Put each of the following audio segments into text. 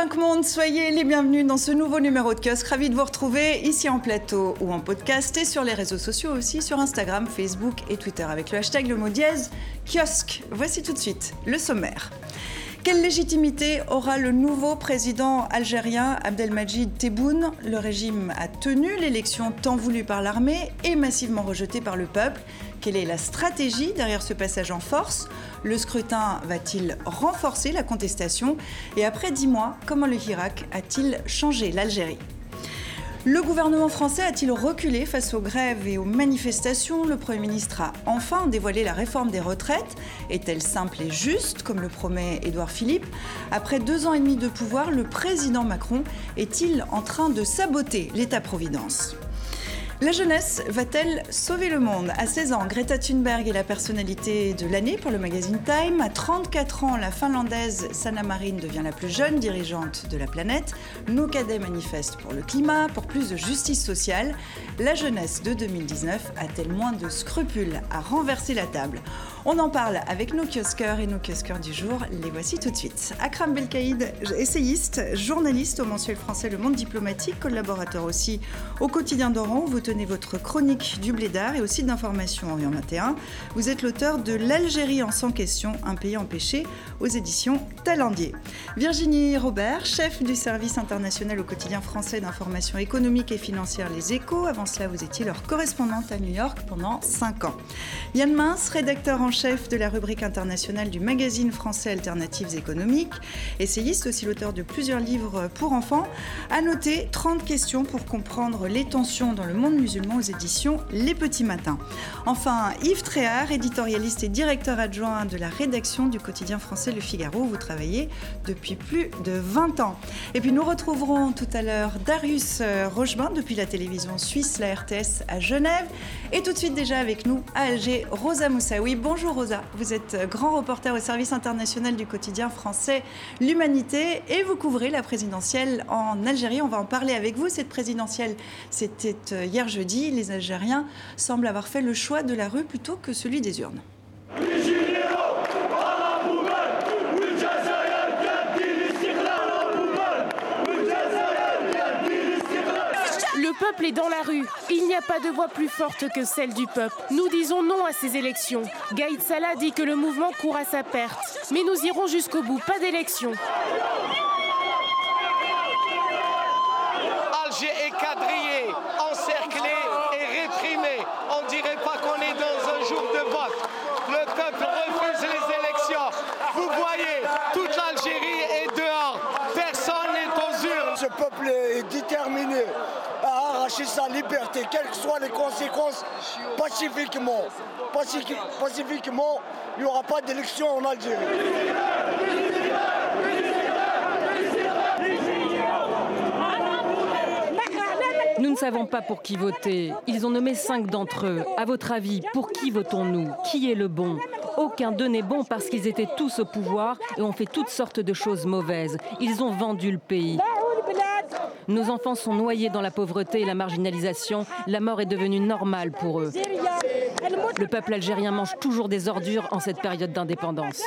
cinq mondes, soyez les bienvenus dans ce nouveau numéro de kiosque. Ravi de vous retrouver ici en plateau ou en podcast et sur les réseaux sociaux aussi, sur Instagram, Facebook et Twitter avec le hashtag le mot dièse kiosque. Voici tout de suite le sommaire. Quelle légitimité aura le nouveau président algérien Abdelmajid Tebboune? Le régime a tenu l'élection tant voulue par l'armée et massivement rejetée par le peuple. Quelle est la stratégie derrière ce passage en force? Le scrutin va-t-il renforcer la contestation? Et après dix mois, comment le Hirak a-t-il changé l'Algérie? Le gouvernement français a-t-il reculé face aux grèves et aux manifestations? Le Premier ministre a enfin dévoilé la réforme des retraites. Est-elle simple et juste, comme le promet Édouard Philippe? Après deux ans et demi de pouvoir, le président Macron est-il en train de saboter l'État-providence? La jeunesse va-t-elle sauver le monde? À 16 ans, Greta Thunberg est la personnalité de l'année pour le magazine Time. À 34 ans, la Finlandaise Sanna Marin devient la plus jeune dirigeante de la planète. Nos cadets manifestent pour le climat, pour plus de justice sociale. La jeunesse de 2019 a-t-elle moins de scrupules à renverser la table? On en parle avec nos kiosqueurs et nos kiosqueurs du jour. Les voici tout de suite. Akram Belkaïd, essayiste, journaliste au mensuel français Le Monde Diplomatique, collaborateur aussi au quotidien d'Oran. Vous tenez votre chronique du Blédard et aussi d'information Orient 21. Vous êtes l'auteur de L'Algérie en sans question, un pays empêché aux éditions Talendier. Virginie Robert, chef du service international au quotidien français d'information économique et financière Les Échos. Avant cela, vous étiez leur correspondante à New York pendant 5 ans. Yann Mince, rédacteur en chef de la rubrique internationale du magazine français Alternatives économiques, essayiste aussi l'auteur de plusieurs livres pour enfants, a noté 30 questions pour comprendre les tensions dans le monde musulman aux éditions Les Petits Matins. Enfin, Yves Tréhard, éditorialiste et directeur adjoint de la rédaction du quotidien français Le Figaro, vous travaillez depuis plus de 20 ans. Et puis nous retrouverons tout à l'heure Darius Rochebain depuis la télévision suisse, la RTS à Genève. Et tout de suite déjà avec nous à Alger, Rosa Moussaoui. Bonjour Rosa, vous êtes grand reporter au service international du quotidien français L'Humanité et vous couvrez la présidentielle en Algérie. On va en parler avec vous. Cette présidentielle, c'était euh, hier jeudi. Les Algériens semblent avoir fait le choix de la rue plutôt que celui des urnes. Peuple est dans la rue. Il n'y a pas de voix plus forte que celle du peuple. Nous disons non à ces élections. Gaïd Salah dit que le mouvement court à sa perte. Mais nous irons jusqu'au bout. Pas d'élection. Alger est quadrillé, encerclé et réprimé. On ne dirait pas qu'on est dans un jour de vote. Le peuple refuse les élections. Vous voyez, toute l'Algérie est dehors. Personne n'est aux urnes. Ce peuple est déterminé sa liberté, quelles que soient les conséquences, pacifiquement. pacifiquement, il n'y aura pas d'élection en Algérie. Nous ne savons pas pour qui voter. Ils ont nommé cinq d'entre eux. À votre avis, pour qui votons-nous? Qui est le bon? Aucun d'eux n'est bon parce qu'ils étaient tous au pouvoir et ont fait toutes sortes de choses mauvaises. Ils ont vendu le pays. Nos enfants sont noyés dans la pauvreté et la marginalisation. La mort est devenue normale pour eux. Le peuple algérien mange toujours des ordures en cette période d'indépendance.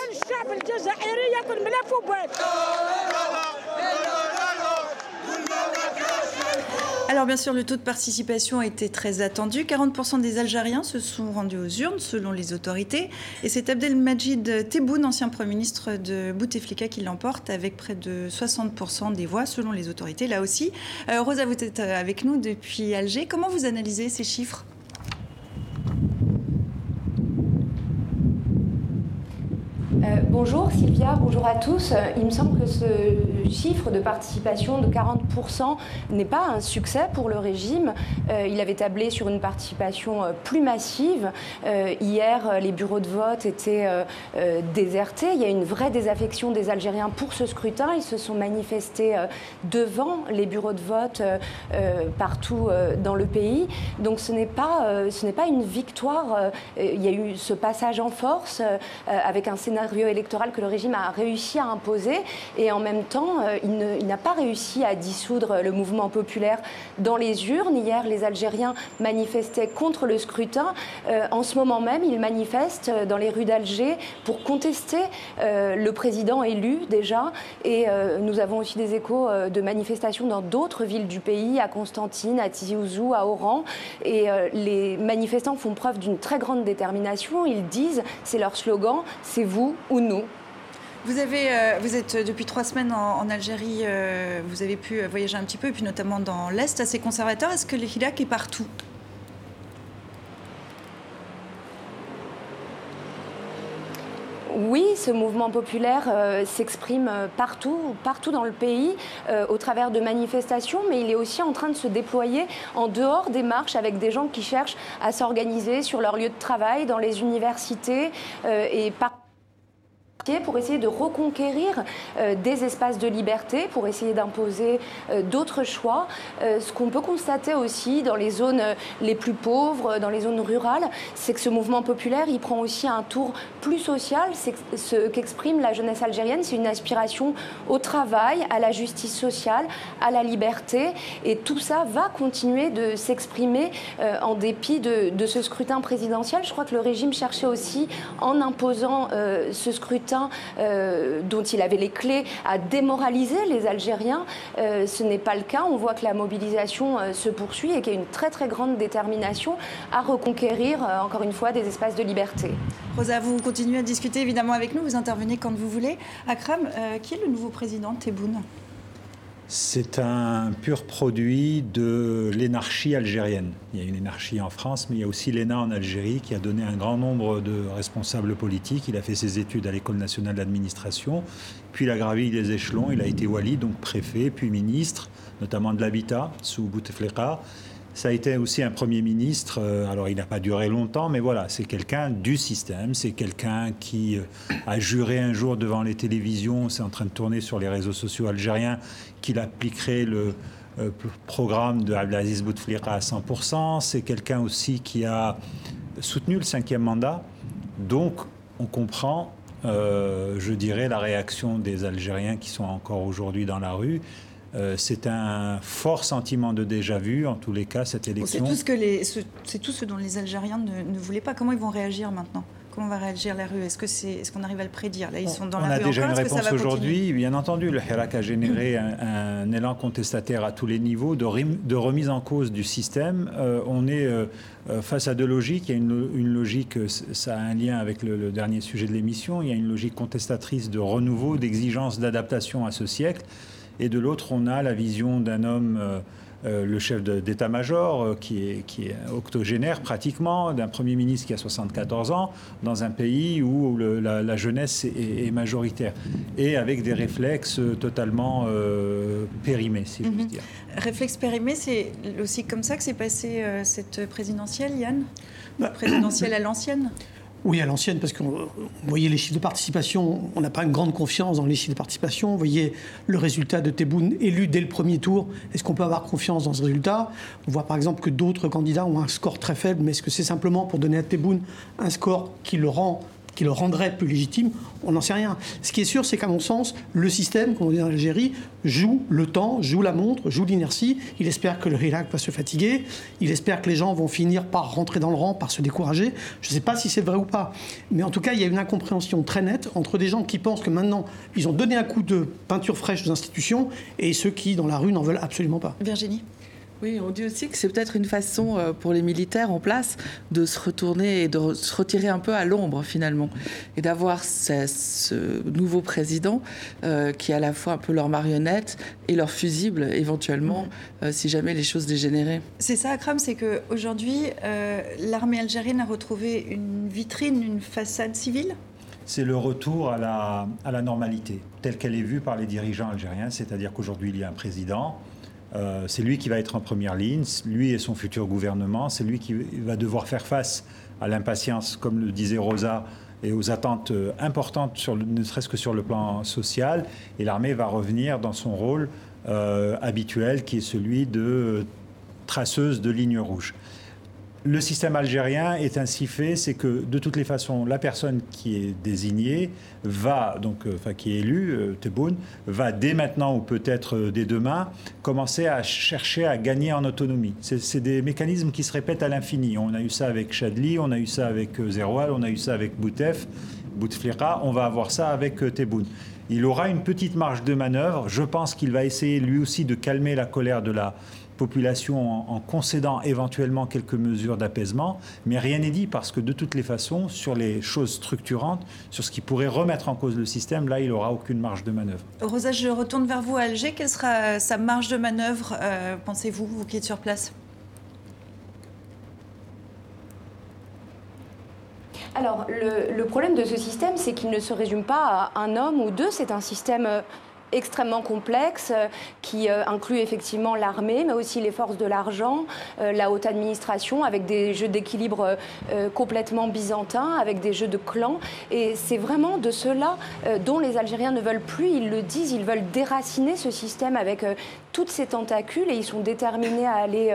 Alors bien sûr, le taux de participation a été très attendu. 40% des Algériens se sont rendus aux urnes selon les autorités. Et c'est Abdelmajid Tebboune, ancien Premier ministre de Bouteflika, qui l'emporte avec près de 60% des voix selon les autorités. Là aussi, euh, Rosa, vous êtes avec nous depuis Alger. Comment vous analysez ces chiffres? Euh, bonjour Sylvia, bonjour à tous. Il me semble que ce chiffre de participation de 40% n'est pas un succès pour le régime. Euh, il avait tablé sur une participation euh, plus massive. hier, les bureaux de vote étaient désertés. Il y a une vraie désaffection des Algériens pour ce scrutin. Ils se sont manifestés devant les bureaux de vote partout dans le pays. Donc ce n'est pas, ce n'est pas une victoire. il y a eu ce passage en force avec un scénario scénario électoral que le régime a réussi à imposer. Et en même temps, il n'a pas réussi à dissoudre le mouvement populaire dans les urnes. Hier, les Algériens manifestaient contre le scrutin. en ce moment même, ils manifestent dans les rues d'Alger pour contester le président élu déjà. Et nous avons aussi des échos de manifestations dans d'autres villes du pays, à Constantine, à Tizi Ouzou, à Oran. Et les manifestants font preuve d'une très grande détermination. Ils disent, c'est leur slogan, c'est vous ou nous. Vous, euh, êtes depuis trois semaines en, Algérie, euh, vous avez pu voyager un petit peu, et puis notamment dans l'Est assez conservateur. Est-ce que le Hirak est partout? Oui, ce mouvement populaire euh, s'exprime partout, partout dans le pays, au travers de manifestations, mais il est aussi en train de se déployer en dehors des marches avec des gens qui cherchent à s'organiser sur leur lieu de travail, dans les universités et partout pour essayer de reconquérir euh, des espaces de liberté, pour essayer d'imposer euh, d'autres choix. Euh, ce qu'on peut constater aussi dans les zones les plus pauvres, dans les zones rurales, c'est que ce mouvement populaire, il prend aussi un tour plus social. C'est ce qu'exprime la jeunesse algérienne, c'est une aspiration au travail, à la justice sociale, à la liberté. Et tout ça va continuer de s'exprimer en dépit de, de, ce scrutin présidentiel. Je crois que le régime cherchait aussi, en imposant ce scrutin, euh, dont il avait les clés à démoraliser les Algériens. Euh, ce n'est pas le cas. On voit que la mobilisation euh, se poursuit et qu'il y a une très très grande détermination à reconquérir, encore une fois, des espaces de liberté. Rosa, vous continuez à discuter évidemment avec nous, vous intervenez quand vous voulez. Akram, qui est le nouveau président Tebboune? C'est un pur produit de l'énarchie algérienne. Il y a une énarchie en France, mais il y a aussi l'ENA en Algérie qui a donné un grand nombre de responsables politiques. Il a fait ses études à l'École nationale d'administration, puis il a gravi les échelons. Il a été wali, donc préfet, puis ministre, notamment de l'habitat, sous Bouteflika. Ça a été aussi un Premier ministre, euh, alors il n'a pas duré longtemps, mais voilà, c'est quelqu'un du système, c'est quelqu'un qui euh, a juré un jour devant les télévisions, c'est en train de tourner sur les réseaux sociaux algériens, qu'il appliquerait le euh, programme de Abdelaziz Bouteflika à 100%, c'est quelqu'un aussi qui a soutenu le cinquième mandat, donc on comprend, je dirais, la réaction des Algériens qui sont encore aujourd'hui dans la rue. Euh, c'est un fort sentiment de déjà-vu, en tous les cas, cette élection. C'est tout ce, que les, c'est tout ce dont les Algériens ne, voulaient pas. Comment ils vont réagir maintenant? Comment va réagir la rue? Est-ce que c'est, est-ce qu'on arrive à le prédire? Là, ils sont dans on la rue. On a déjà une réponse aujourd'hui. Bien entendu, le Hirak a généré un, élan contestataire à tous les niveaux, de, de remise en cause du système. Euh, on est euh, face à deux logiques. Il y a une, logique, ça a un lien avec le, le dernier sujet de l'émission. Il y a une logique contestatrice de renouveau, d'exigence, d'adaptation à ce siècle. Et de l'autre, on a la vision d'un homme, euh, euh, le chef d'état-major, euh, qui, est, qui est octogénaire pratiquement, d'un Premier ministre qui a 74 ans, dans un pays où la, jeunesse est, majoritaire, et avec des réflexes totalement périmés, si je puis mhm. dire. Réflexe périmé, c'est aussi comme ça que s'est passée cette présidentielle, Yann? Bah, Présidentielle à l'ancienne? Oui, à l'ancienne, parce que vous voyez les chiffres de participation, on n'a pas une grande confiance dans les chiffres de participation. Vous voyez le résultat de Tebboune élu dès le premier tour. Est-ce qu'on peut avoir confiance dans ce résultat? On voit par exemple que d'autres candidats ont un score très faible, mais est-ce que c'est simplement pour donner à Tebboune un score qui le rend le rendrait plus légitime, on n'en sait rien. Ce qui est sûr, c'est qu'à mon sens, le système, comme on dit en Algérie, joue le temps, joue la montre, joue l'inertie. Il espère que le Hirak va se fatiguer. Il espère que les gens vont finir par rentrer dans le rang, par se décourager. Je ne sais pas si c'est vrai ou pas. Mais en tout cas, il y a une incompréhension très nette entre des gens qui pensent que maintenant, ils ont donné un coup de peinture fraîche aux institutions et ceux qui, dans la rue, n'en veulent absolument pas. Virginie oui, on dit aussi que c'est peut-être une façon euh, pour les militaires en place de se retourner et de se retirer un peu à l'ombre finalement. Et d'avoir ce, nouveau président euh, qui est à la fois un peu leur marionnette et leur fusible éventuellement euh, si jamais les choses dégénéraient. C'est ça, Akram, c'est qu'aujourd'hui, l'armée algérienne a retrouvé une vitrine, une façade civile. C'est le retour à la, à la normalité, telle qu'elle est vue par les dirigeants algériens, c'est-à-dire qu'aujourd'hui il y a un président, euh, c'est lui qui va être en première ligne, lui et son futur gouvernement, c'est lui qui va devoir faire face à l'impatience, comme le disait Rosa, et aux attentes euh, importantes, sur ne serait-ce que sur le plan social. Et l'armée va revenir dans son rôle euh, habituel, qui est celui de traceuse de lignes rouges. Le système algérien est ainsi fait, c'est que de toutes les façons, la personne qui est désignée va, donc, euh, enfin, qui est élue, euh, Tebboune, va dès maintenant ou peut-être euh, dès demain commencer à chercher à gagner en autonomie. C'est des mécanismes qui se répètent à l'infini. On a eu ça avec Chadli, on a eu ça avec Zerwal, on a eu ça avec Boutef, Bouteflika, on va avoir ça avec Tebboune. Il aura une petite marge de manœuvre. Je pense qu'il va essayer lui aussi de calmer la colère de la population en, concédant éventuellement quelques mesures d'apaisement, mais rien n'est dit parce que de toutes les façons, sur les choses structurantes, sur ce qui pourrait remettre en cause le système, là, il n'aura aucune marge de manœuvre. Rosa, je retourne vers vous, Alger. Quelle sera sa marge de manœuvre, euh, pensez-vous, vous qui êtes sur place? Alors, le, le, problème de ce système, c'est qu'il ne se résume pas à un homme ou deux. C'est un système euh, extrêmement complexe euh, qui euh, inclut effectivement l'armée, mais aussi les forces de l'argent, euh, la haute administration, avec des jeux d'équilibre complètement byzantins, avec des jeux de clans. Et c'est vraiment de cela dont les Algériens ne veulent plus. Ils le disent, ils veulent déraciner ce système avec toutes ces tentacules et ils sont déterminés à aller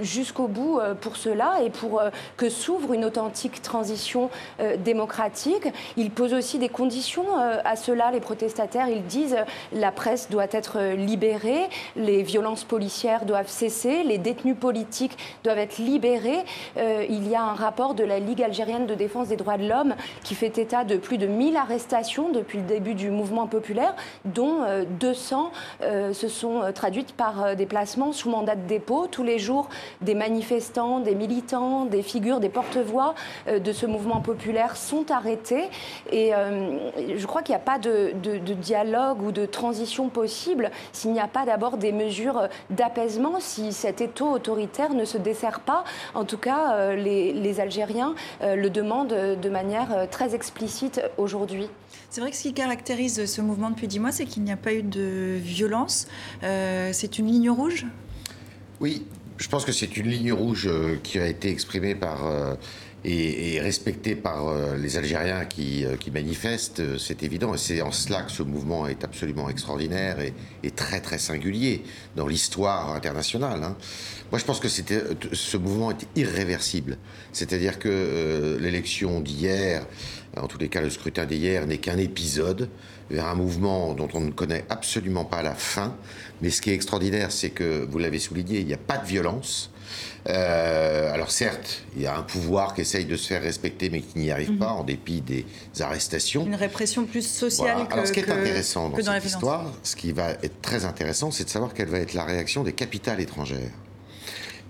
jusqu'au bout pour cela et pour que s'ouvre une authentique transition démocratique. Ils posent aussi des conditions à cela, les protestataires. Ils disent la presse doit être libérée, les violences policières doivent cesser, les détenus politiques doivent être libérés. Euh, il y a un rapport de la Ligue algérienne de défense des droits de l'homme qui fait état de plus de 1000 arrestations depuis le début du mouvement populaire, dont 200 euh, euh, se sont traduites par des placements sous mandat de dépôt. Tous les jours, des manifestants, des militants, des figures, des porte-voix de ce mouvement populaire sont arrêtés. Et je crois qu'il n'y a pas dialogue ou de transition transition possible s'il n'y a pas d'abord des mesures d'apaisement, si cet étau autoritaire ne se dessert pas. En tout cas, euh, les, Algériens euh, le demandent de manière euh, très explicite aujourd'hui. C'est vrai que ce qui caractérise ce mouvement depuis dix mois, c'est qu'il n'y a pas eu de violence. c'est une ligne rouge? Oui, je pense que c'est une ligne rouge qui a été exprimée par et, respecté par euh, les Algériens qui, euh, qui manifestent, euh, c'est évident. Et c'est en cela que ce mouvement est absolument extraordinaire et, très très singulier dans l'histoire internationale. Hein. Moi, je pense que c'était, ce mouvement est irréversible. C'est-à-dire que l'élection d'hier, en tous les cas le scrutin d'hier, n'est qu'un épisode vers un mouvement dont on ne connaît absolument pas la fin. Mais ce qui est extraordinaire, c'est que, vous l'avez souligné, il n'y a pas de violence. Euh, alors certes, il y a un pouvoir qui essaye de se faire respecter, mais qui n'y arrive pas mhm. en dépit des arrestations. Une répression plus sociale Alors ce qui est intéressant dans, cette histoire, ce qui va être très intéressant, c'est de savoir quelle va être la réaction des capitales étrangères.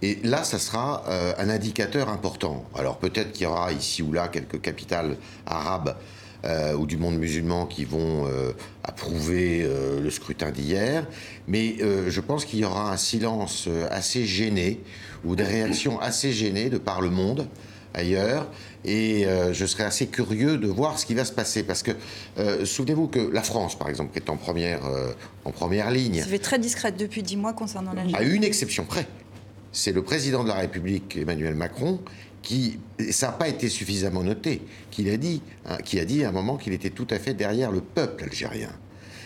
Et là, ça sera euh, un indicateur important. Alors peut-être qu'il y aura ici ou là quelques capitales arabes euh, ou du monde musulman qui vont euh, approuver euh, le scrutin d'hier, mais je pense qu'il y aura un silence assez gêné ou des réactions assez gênées de par le monde ailleurs. Et je serais assez curieux de voir ce qui va se passer. Parce que souvenez-vous que la France, par exemple, est en première, en première ligne. Ça fait très discrète depuis dix mois concernant la À une exception près. C'est le président de la République, Emmanuel Macron, qui, ça n'a pas été suffisamment noté, qu'il a dit, hein, qui a dit à un moment qu'il était tout à fait derrière le peuple algérien.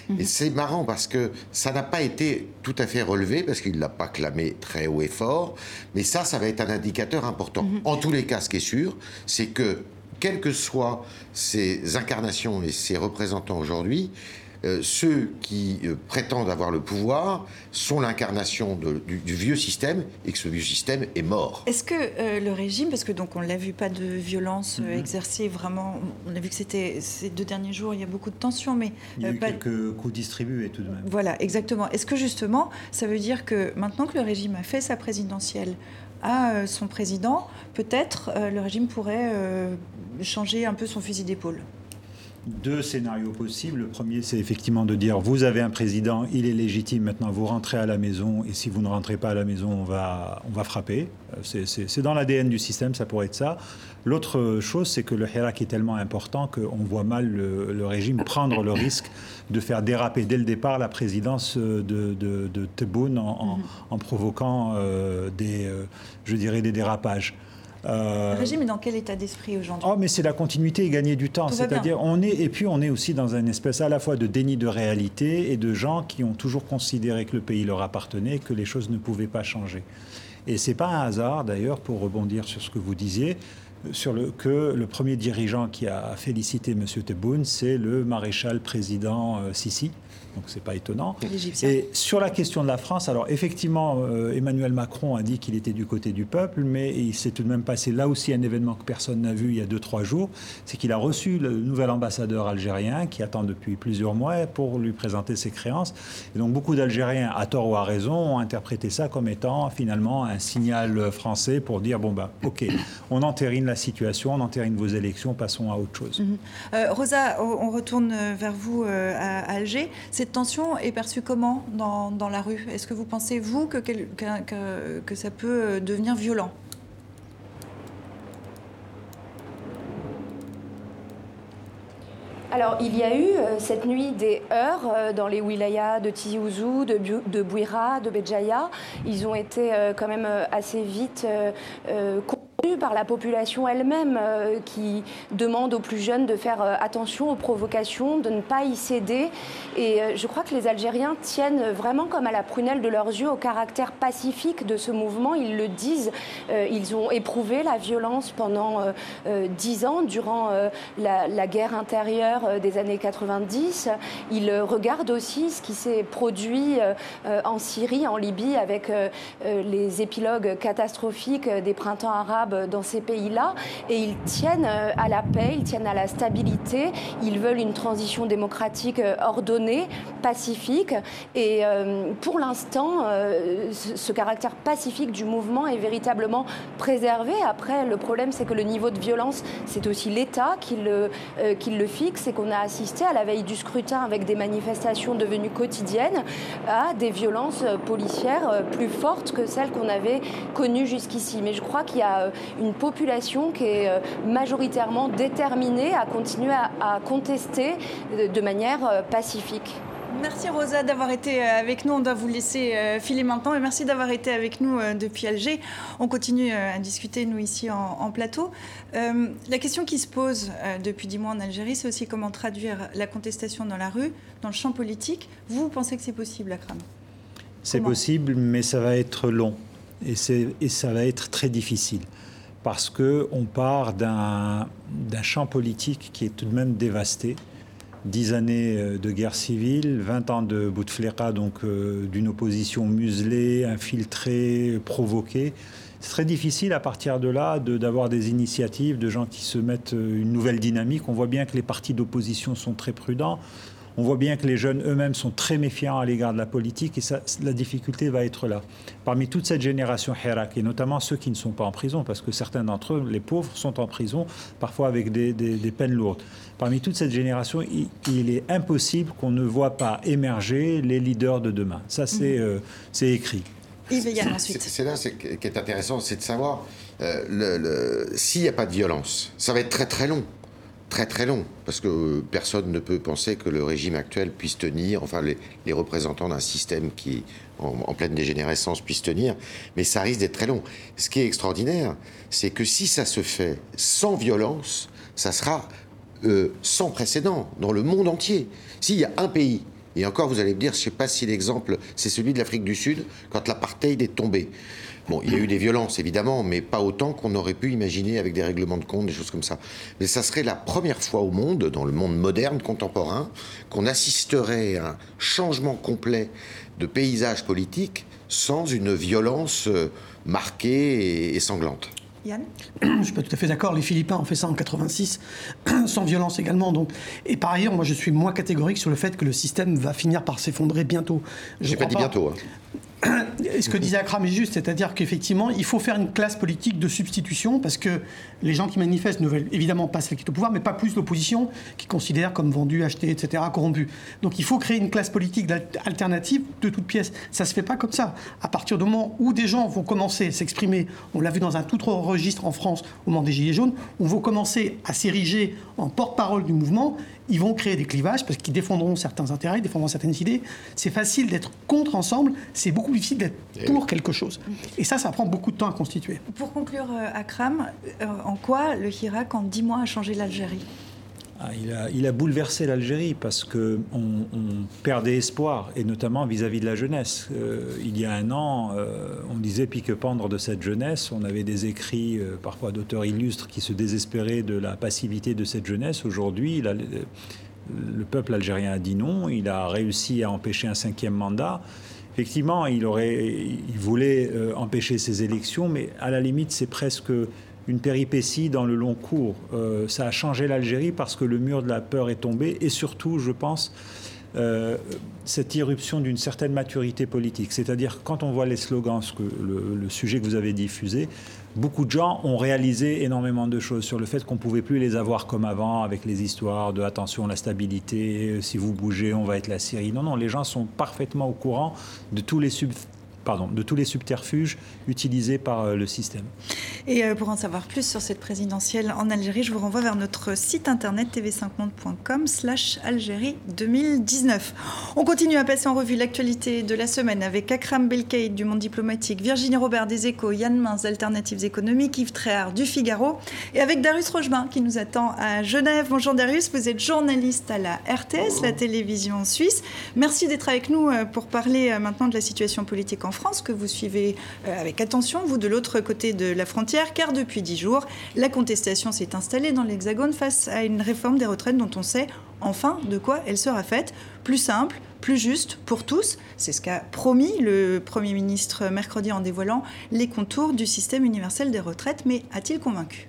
Mhm. Et c'est marrant parce que ça n'a pas été tout à fait relevé, parce qu'il ne l'a pas clamé très haut et fort, mais ça, ça va être un indicateur important. Mhm. En tous les cas, ce qui est sûr, c'est que, quelles que soient ces incarnations et ces représentants aujourd'hui, euh, ceux qui euh, prétendent avoir le pouvoir sont l'incarnation du, vieux système et que ce vieux système est mort. Est-ce que euh, le régime, parce que donc on l'a vu, pas de violence mhm. exercée vraiment, on a vu que c'était ces deux derniers jours, il y a beaucoup de tensions, mais il y a eu quelques coups distribués tout de même. Voilà, exactement. Est-ce que justement, ça veut dire que maintenant que le régime a fait sa présidentielle, à son président, peut-être le régime pourrait changer un peu son fusil d'épaule? Deux scénarios possibles. Le premier, c'est effectivement de dire vous avez un président, il est légitime, maintenant vous rentrez à la maison, et si vous ne rentrez pas à la maison, on va, on va frapper. Euh, c'est dans l'ADN du système, ça pourrait être ça. L'autre chose, c'est que le Hirak est tellement important qu'on voit mal le, régime prendre le risque de faire déraper dès le départ la présidence de, de, Tebboune en, en, provoquant euh, des, euh, je dirais, des dérapages. Le régime est dans quel état d'esprit aujourd'hui? Oh, mais c'est la continuité et gagner du temps. C'est-à-dire, on est et puis on est aussi dans une espèce à la fois de déni de réalité et de gens qui ont toujours considéré que le pays leur appartenait, que les choses ne pouvaient pas changer. Et c'est pas un hasard, d'ailleurs, pour rebondir sur ce que vous disiez, sur le, que le premier dirigeant qui a félicité M. Tebboune, c'est le maréchal président euh, Sisi, donc c'est pas étonnant. Et sur la question de la France, alors effectivement, euh, Emmanuel Macron a dit qu'il était du côté du peuple, mais il s'est tout de même passé là aussi un événement que personne n'a vu il y a 2-3 jours, c'est qu'il a reçu le nouvel ambassadeur algérien qui attend depuis plusieurs mois pour lui présenter ses créances. Et donc beaucoup d'Algériens, à tort ou à raison, ont interprété ça comme étant finalement un signal français pour dire bon bah ok, on entérine la situation, on entérine vos élections, passons à autre chose. Mhm. Euh, Rosa, on retourne vers vous euh, à Alger. Cette tension est perçue comment dans, la rue? Est-ce que vous pensez, vous, que, que, que, ça peut euh, devenir violent? Alors, il y a eu euh, cette nuit des heurts euh, dans les wilayas de Tizi Ouzou, de, de Bouira, de Béjaïa. Ils ont été quand même assez vite par la population elle-même euh, qui demande aux plus jeunes de faire euh, attention aux provocations, de ne pas y céder. Et euh, je crois que les Algériens tiennent vraiment comme à la prunelle de leurs yeux au caractère pacifique de ce mouvement. Ils le disent, ils ont éprouvé la violence pendant dix ans durant la, la, guerre intérieure des années 90. Ils regardent aussi ce qui s'est produit en Syrie, en Libye, avec les épilogues catastrophiques des printemps arabes dans ces pays-là et ils tiennent euh, à la paix, ils tiennent à la stabilité, ils veulent une transition démocratique euh, ordonnée, pacifique et euh, pour l'instant ce caractère pacifique du mouvement est véritablement préservé. Après le problème c'est que le niveau de violence c'est aussi l'État qui le, qui le fixe et qu'on a assisté à la veille du scrutin avec des manifestations devenues quotidiennes à des violences policières plus fortes que celles qu'on avait connues jusqu'ici. Mais je crois qu'il y a une population qui est euh, majoritairement déterminée à continuer à, contester de manière euh, pacifique. Merci Rosa d'avoir été euh, avec nous. On doit vous laisser filer maintenant. Et merci d'avoir été avec nous depuis Alger. On continue à discuter, nous, ici en, plateau. la question qui se pose depuis dix mois en Algérie, c'est aussi comment traduire la contestation dans la rue, dans le champ politique. Vous, vous pensez que c'est possible, Akram? C'est possible, mais ça va être long. Et, et ça va être très difficile parce qu'on part d'un champ politique qui est tout de même dévasté. Dix années euh, de guerre civile, 20 ans de Bouteflika, donc euh, d'une opposition muselée, infiltrée, provoquée. C'est très difficile à partir de là d'avoir des initiatives de gens qui se mettent euh, une nouvelle dynamique. On voit bien que les partis d'opposition sont très prudents. On voit bien que les jeunes eux-mêmes sont très méfiants à l'égard de la politique et ça, la difficulté va être là. Parmi toute cette génération Hirak, et notamment ceux qui ne sont pas en prison, parce que certains d'entre eux, les pauvres, sont en prison, parfois avec des, peines lourdes. Parmi toute cette génération, il, est impossible qu'on ne voit pas émerger les leaders de demain. Ça, c'est mhm. euh, écrit. C'est là qui est intéressant, c'est de savoir euh, s'il n'y a pas de violence. Ça va être très très long très très long, parce que personne ne peut penser que le régime actuel puisse tenir, enfin les, représentants d'un système qui est en, pleine dégénérescence puissent tenir, mais ça risque d'être très long. Ce qui est extraordinaire, c'est que si ça se fait sans violence, ça sera euh, sans précédent dans le monde entier. S'il y a un pays, et encore vous allez me dire, je ne sais pas si l'exemple c'est celui de l'Afrique du Sud, quand l'apartheid est tombé. Bon, il y a eu des violences, évidemment, mais pas autant qu'on aurait pu imaginer avec des règlements de compte, des choses comme ça. Mais ça serait la première fois au monde, dans le monde moderne, contemporain, qu'on assisterait à un changement complet de paysage politique sans une violence euh, marquée et sanglante. Yann Je ne suis pas tout à fait d'accord. Les Philippins ont fait ça en 86, sans violence également. Donc. Et par ailleurs, moi, je suis moins catégorique sur le fait que le système va finir par s'effondrer bientôt. Je n'ai pas dit bientôt. Hein ce que disait Akram est juste, c'est-à-dire qu'effectivement, il faut faire une classe politique de substitution parce que les gens qui manifestent ne veulent évidemment pas celle qui est au pouvoir, mais pas plus l'opposition qui considère comme vendu, acheté, etc., corrompu. Donc il faut créer une classe politique alternative de toutes pièces. Ça se fait pas comme ça. À partir du moment où des gens vont commencer à s'exprimer, on l'a vu dans un tout autre registre en France au moment des Gilets jaunes, on va commencer à s'ériger en porte-parole du mouvement ils vont créer des clivages parce qu'ils défendront certains intérêts, défendront certaines idées. C'est facile d'être contre ensemble, c'est beaucoup plus difficile d'être Eh pour quelque chose. Et ça, ça prend beaucoup de temps à constituer. Pour conclure, euh, Akram, euh, en quoi le Hirak en 10 mois a changé l'Algérie? Ah, il, a, bouleversé l'Algérie parce qu'on on perdait espoir, et notamment vis-à-vis de la jeunesse. Euh, il y a un an, euh, on disait pique-pendre de cette jeunesse. On avait des écrits, euh, parfois d'auteurs illustres, qui se désespéraient de la passivité de cette jeunesse. Aujourd'hui, le peuple algérien a dit non. Il a réussi à empêcher un cinquième mandat. Effectivement, il, aurait, il voulait empêcher ces élections, mais à la limite, c'est presque une péripétie dans le long cours. Euh, ça a changé l'Algérie parce que le mur de la peur est tombé et surtout, je pense, euh, cette irruption d'une certaine maturité politique. C'est-à-dire, quand on voit les slogans, ce que, le, sujet que vous avez diffusé, beaucoup de gens ont réalisé énormément de choses sur le fait qu'on ne pouvait plus les avoir comme avant, avec les histoires de attention, la stabilité, si vous bougez, on va être la Syrie. Non, non, les gens sont parfaitement au courant de tous les sub pardon, de tous les subterfuges utilisés par euh, le système. Et euh, pour en savoir plus sur cette présidentielle en Algérie, je vous renvoie vers notre site internet tv5monde.com slash Algérie 2019. On continue à passer en revue l'actualité de la semaine avec Akram Belkaïd du Monde Diplomatique, Virginie Robert des Échos, Yann Minz d'Alternatives économiques, Yves Tréhard du Figaro et avec Darius Rochemin qui nous attend à Genève. Bonjour Darius, vous êtes journaliste à la RTS, la télévision suisse. Merci d'être avec nous euh, pour parler maintenant de la situation politique en France que vous suivez euh, avec attention, vous de l'autre côté de la frontière, car depuis dix jours, la contestation s'est installée dans l'Hexagone face à une réforme des retraites dont on sait enfin de quoi elle sera faite, plus simple, plus juste pour tous. C'est ce qu'a promis le Premier ministre mercredi en dévoilant les contours du système universel des retraites, mais a-t-il convaincu?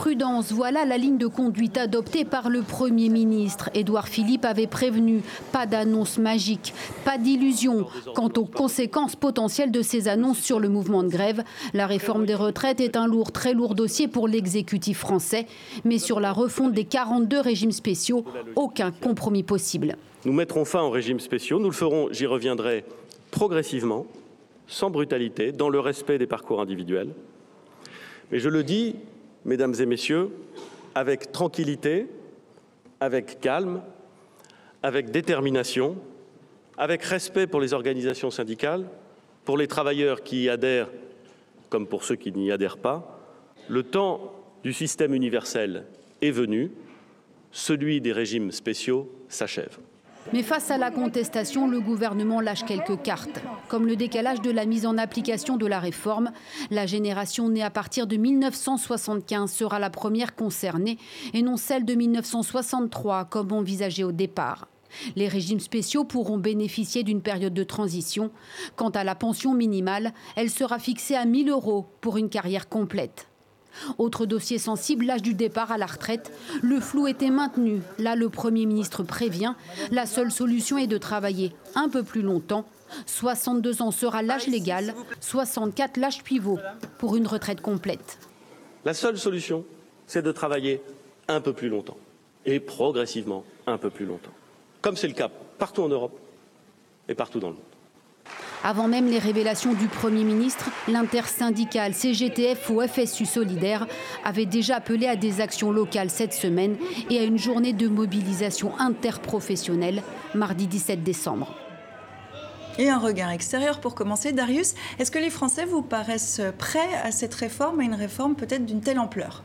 Prudence, voilà la ligne de conduite adoptée par le Premier ministre. Édouard Philippe avait prévenu, pas d'annonce magique, pas d'illusion quant aux conséquences potentielles de ces annonces sur le mouvement de grève. La réforme des retraites est un lourd, très lourd dossier pour l'exécutif français, mais sur la refonte des 42 régimes spéciaux, aucun compromis possible. Nous mettrons fin aux régimes spéciaux, nous le ferons, j'y reviendrai, progressivement, sans brutalité, dans le respect des parcours individuels. Mais je le dis, mesdames et messieurs, avec tranquillité, avec calme, avec détermination, avec respect pour les organisations syndicales, pour les travailleurs qui y adhèrent comme pour ceux qui n'y adhèrent pas. Le temps du système universel est venu, celui des régimes spéciaux s'achève. Mais face à la contestation, le gouvernement lâche quelques cartes, comme le décalage de la mise en application de la réforme. La génération née à partir de 1975 sera la première concernée et non celle de 1963 comme envisagé au départ. Les régimes spéciaux pourront bénéficier d'une période de transition. Quant à la pension minimale, elle sera fixée à 1000 euros pour une carrière complète. Autre dossier sensible, l'âge du départ à la retraite. Le flou était maintenu. Là, le Premier ministre prévient. La seule solution est de travailler un peu plus longtemps. 62 ans sera l'âge légal, 64 l'âge pivot pour une retraite complète. La seule solution, c'est de travailler un peu plus longtemps et progressivement un peu plus longtemps, comme c'est le cas partout en Europe et partout dans le monde. Avant même les révélations du Premier ministre, l'intersyndicale CGTF ou FSU Solidaire avait déjà appelé à des actions locales cette semaine et à une journée de mobilisation interprofessionnelle mardi 17 décembre. Et un regard extérieur pour commencer. Darius, est-ce que les Français vous paraissent prêts à cette réforme, à une réforme peut-être d'une telle ampleur?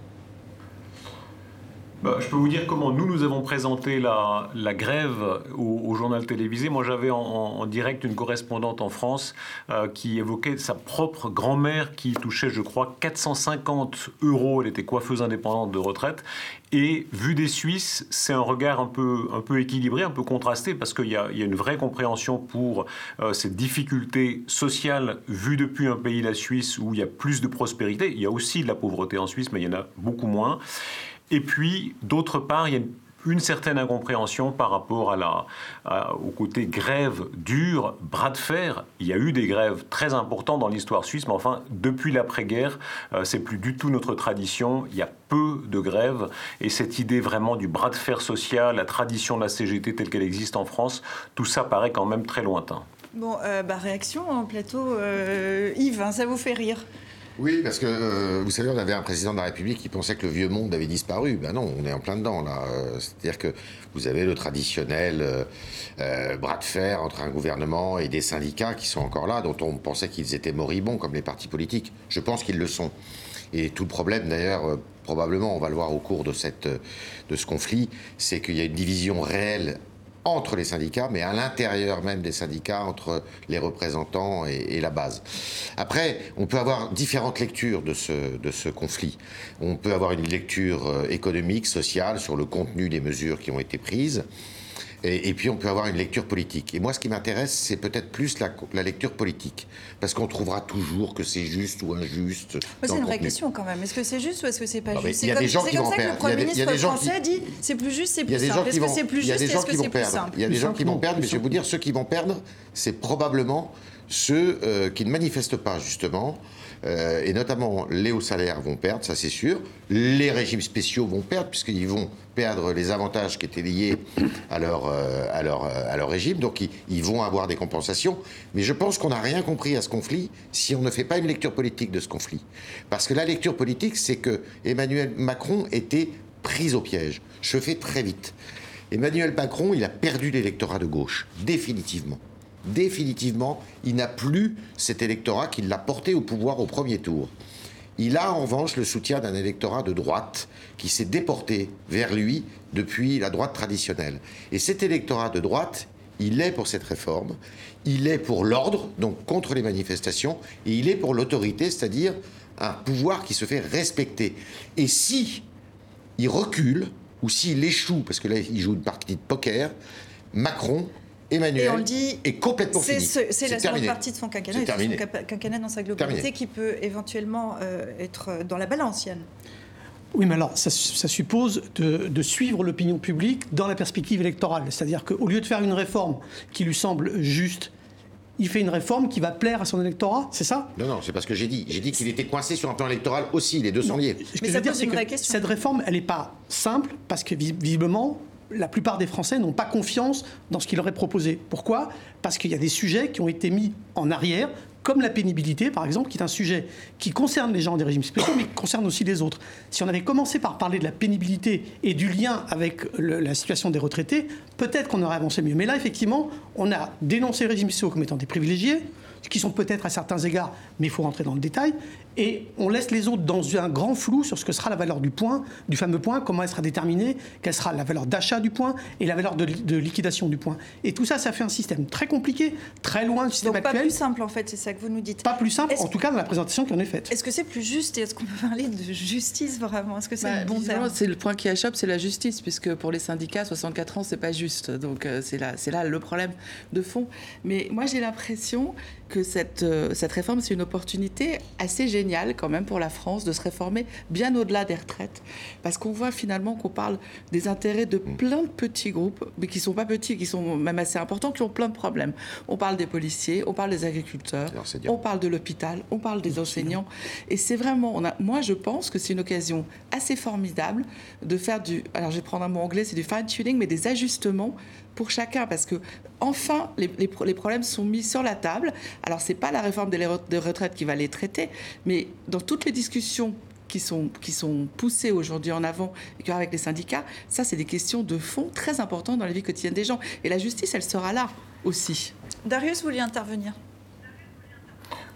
Bah, je peux vous dire comment nous, nous avons présenté la, grève au, journal télévisé. Moi, j'avais en, direct une correspondante en France euh, qui évoquait sa propre grand-mère qui touchait, je crois, 450 euros. Elle était coiffeuse indépendante de retraite. Et vu des Suisses, c'est un regard un peu, un peu équilibré, un peu contrasté, parce qu'il y, a une vraie compréhension pour euh, cette difficulté sociale vue depuis un pays, la Suisse, où il y a plus de prospérité. Il y a aussi de la pauvreté en Suisse, mais il y en a beaucoup moins. Et puis, d'autre part, il y a une, certaine incompréhension par rapport au côté grève dure, bras de fer. Il y a eu des grèves très importantes dans l'histoire suisse, mais enfin, depuis l'après-guerre, euh, c'est plus du tout notre tradition. Il y a peu de grèves. Et cette idée vraiment du bras de fer social, la tradition de la CGT telle qu'elle existe en France, tout ça paraît quand même très lointain. Bon, euh, bah, réaction en plateau. Euh, Yves, hein, ça vous fait rire Oui, parce que euh, vous savez, on avait un président de la République qui pensait que le vieux monde avait disparu. Ben non, on est en plein dedans là. Euh, c'est-à-dire que vous avez le traditionnel bras de fer entre un gouvernement et des syndicats qui sont encore là, dont on pensait qu'ils étaient moribonds comme les partis politiques. Je pense qu'ils le sont. Et tout le problème, d'ailleurs, probablement, on va le voir au cours de, cette, de ce conflit, c'est qu'il y a une division réelle entre les syndicats, mais à l'intérieur même des syndicats, entre les représentants et, la base. Après, on peut avoir différentes lectures de ce, de ce conflit. On peut avoir une lecture euh, économique, sociale, sur le contenu des mesures qui ont été prises. Et, puis on peut avoir une lecture politique. Et moi, ce qui m'intéresse, c'est peut-être plus la, lecture politique. Parce qu'on trouvera toujours que c'est juste ou injuste. C'est une vraie question quand même. Est-ce que c'est juste ou est-ce que c'est pas juste? C'est comme, ça que le Premier ministre français dit c'est plus juste, c'est plus simple. Est-ce que c'est plus juste? est-ce que c'est plus simple? Il y a des gens qui vont perdre, mais je vais vous dire, ceux qui vont perdre, c'est probablement ceux euh, qui ne manifestent pas, justement, euh, et notamment les hauts salaires vont perdre, ça c'est sûr. Les régimes spéciaux vont perdre, puisqu'ils vont perdre les avantages qui étaient liés à leur, euh, à leur, euh, à leur régime, donc ils, vont avoir des compensations. Mais je pense qu'on n'a rien compris à ce conflit si on ne fait pas une lecture politique de ce conflit. Parce que la lecture politique, c'est que Emmanuel Macron était pris au piège. Je fais très vite. Emmanuel Macron, il a perdu l'électorat de gauche, définitivement définitivement, il n'a plus cet électorat qui l'a porté au pouvoir au premier tour. Il a en revanche le soutien d'un électorat de droite qui s'est déporté vers lui depuis la droite traditionnelle. Et cet électorat de droite, il est pour cette réforme, il est pour l'ordre, donc contre les manifestations, et il est pour l'autorité, c'est-à-dire un pouvoir qui se fait respecter. Et si il recule, ou s'il échoue, parce que là il joue une partie de poker, Macron Emmanuel on dit, est complètement fini. C'est la seconde partie de son quinquennat, et son quinquennat dans sa globalité qui peut éventuellement euh, être dans la balance, Oui, mais alors, ça, suppose de, suivre l'opinion publique dans la perspective électorale. C'est-à-dire qu'au lieu de faire une réforme qui lui semble juste, il fait une réforme qui va plaire à son électorat, c'est ça? Non, non, c'est pas ce que j'ai dit. J'ai dit qu'il était coincé sur un plan électoral aussi, les deux sont liés. Ce que je veux dire, c'est que cette réforme, elle n'est pas simple, parce que visiblement, la plupart des Français n'ont pas confiance dans ce qu'il aurait proposé. Pourquoi? Parce qu'il y a des sujets qui ont été mis en arrière, comme la pénibilité, par exemple, qui est un sujet qui concerne les gens des régimes spéciaux, mais qui concerne aussi les autres. Si on avait commencé par parler de la pénibilité et du lien avec la situation des retraités, peut-être qu'on aurait avancé mieux. Mais là, effectivement, on a dénoncé les régimes spéciaux comme étant des privilégiés, qui sont peut-être à certains égards, mais il faut rentrer dans le détail, et on laisse les autres dans un grand flou sur ce que sera la valeur du point, du fameux point, comment elle sera déterminée, quelle sera la valeur d'achat du point et la valeur de, liquidation du point. Et tout ça, ça fait un système très compliqué, très loin du système Donc, actuel. Pas plus simple en fait, c'est ça que vous nous dites. Pas plus simple, en tout cas dans la présentation qui en est faite. Est-ce que c'est plus juste et est-ce qu'on peut parler de justice vraiment? Est-ce que c'est bah, bon terme? C'est le point qui achoppe, c'est la justice, puisque pour les syndicats, 64 ans, c'est pas juste. Donc euh, c'est là, c'est là le problème de fond. Mais moi, j'ai l'impression que cette, euh, cette réforme, c'est une opportunité assez géniale quand même pour la France de se réformer bien au-delà des retraites. Parce qu'on voit finalement qu'on parle des intérêts de mm. plein de petits groupes, mais qui sont pas petits, qui sont même assez importants, qui ont plein de problèmes. On parle des policiers, on parle des agriculteurs, on parle de l'hôpital, on parle des enseignants. Et c'est vraiment, on a, moi je pense que c'est une occasion assez formidable de faire du, alors je vais prendre un mot anglais, c'est du fine-tuning, mais des ajustements pour chacun, parce que enfin les, problèmes sont mis sur la table. Alors c'est pas la réforme des, retraites qui va les traiter, mais dans toutes les discussions qui sont, qui sont poussées aujourd'hui en avant avec les syndicats, ça c'est des questions de fond très importantes dans la vie quotidienne des gens. Et la justice, elle sera là aussi. Darius, vouliez intervenir?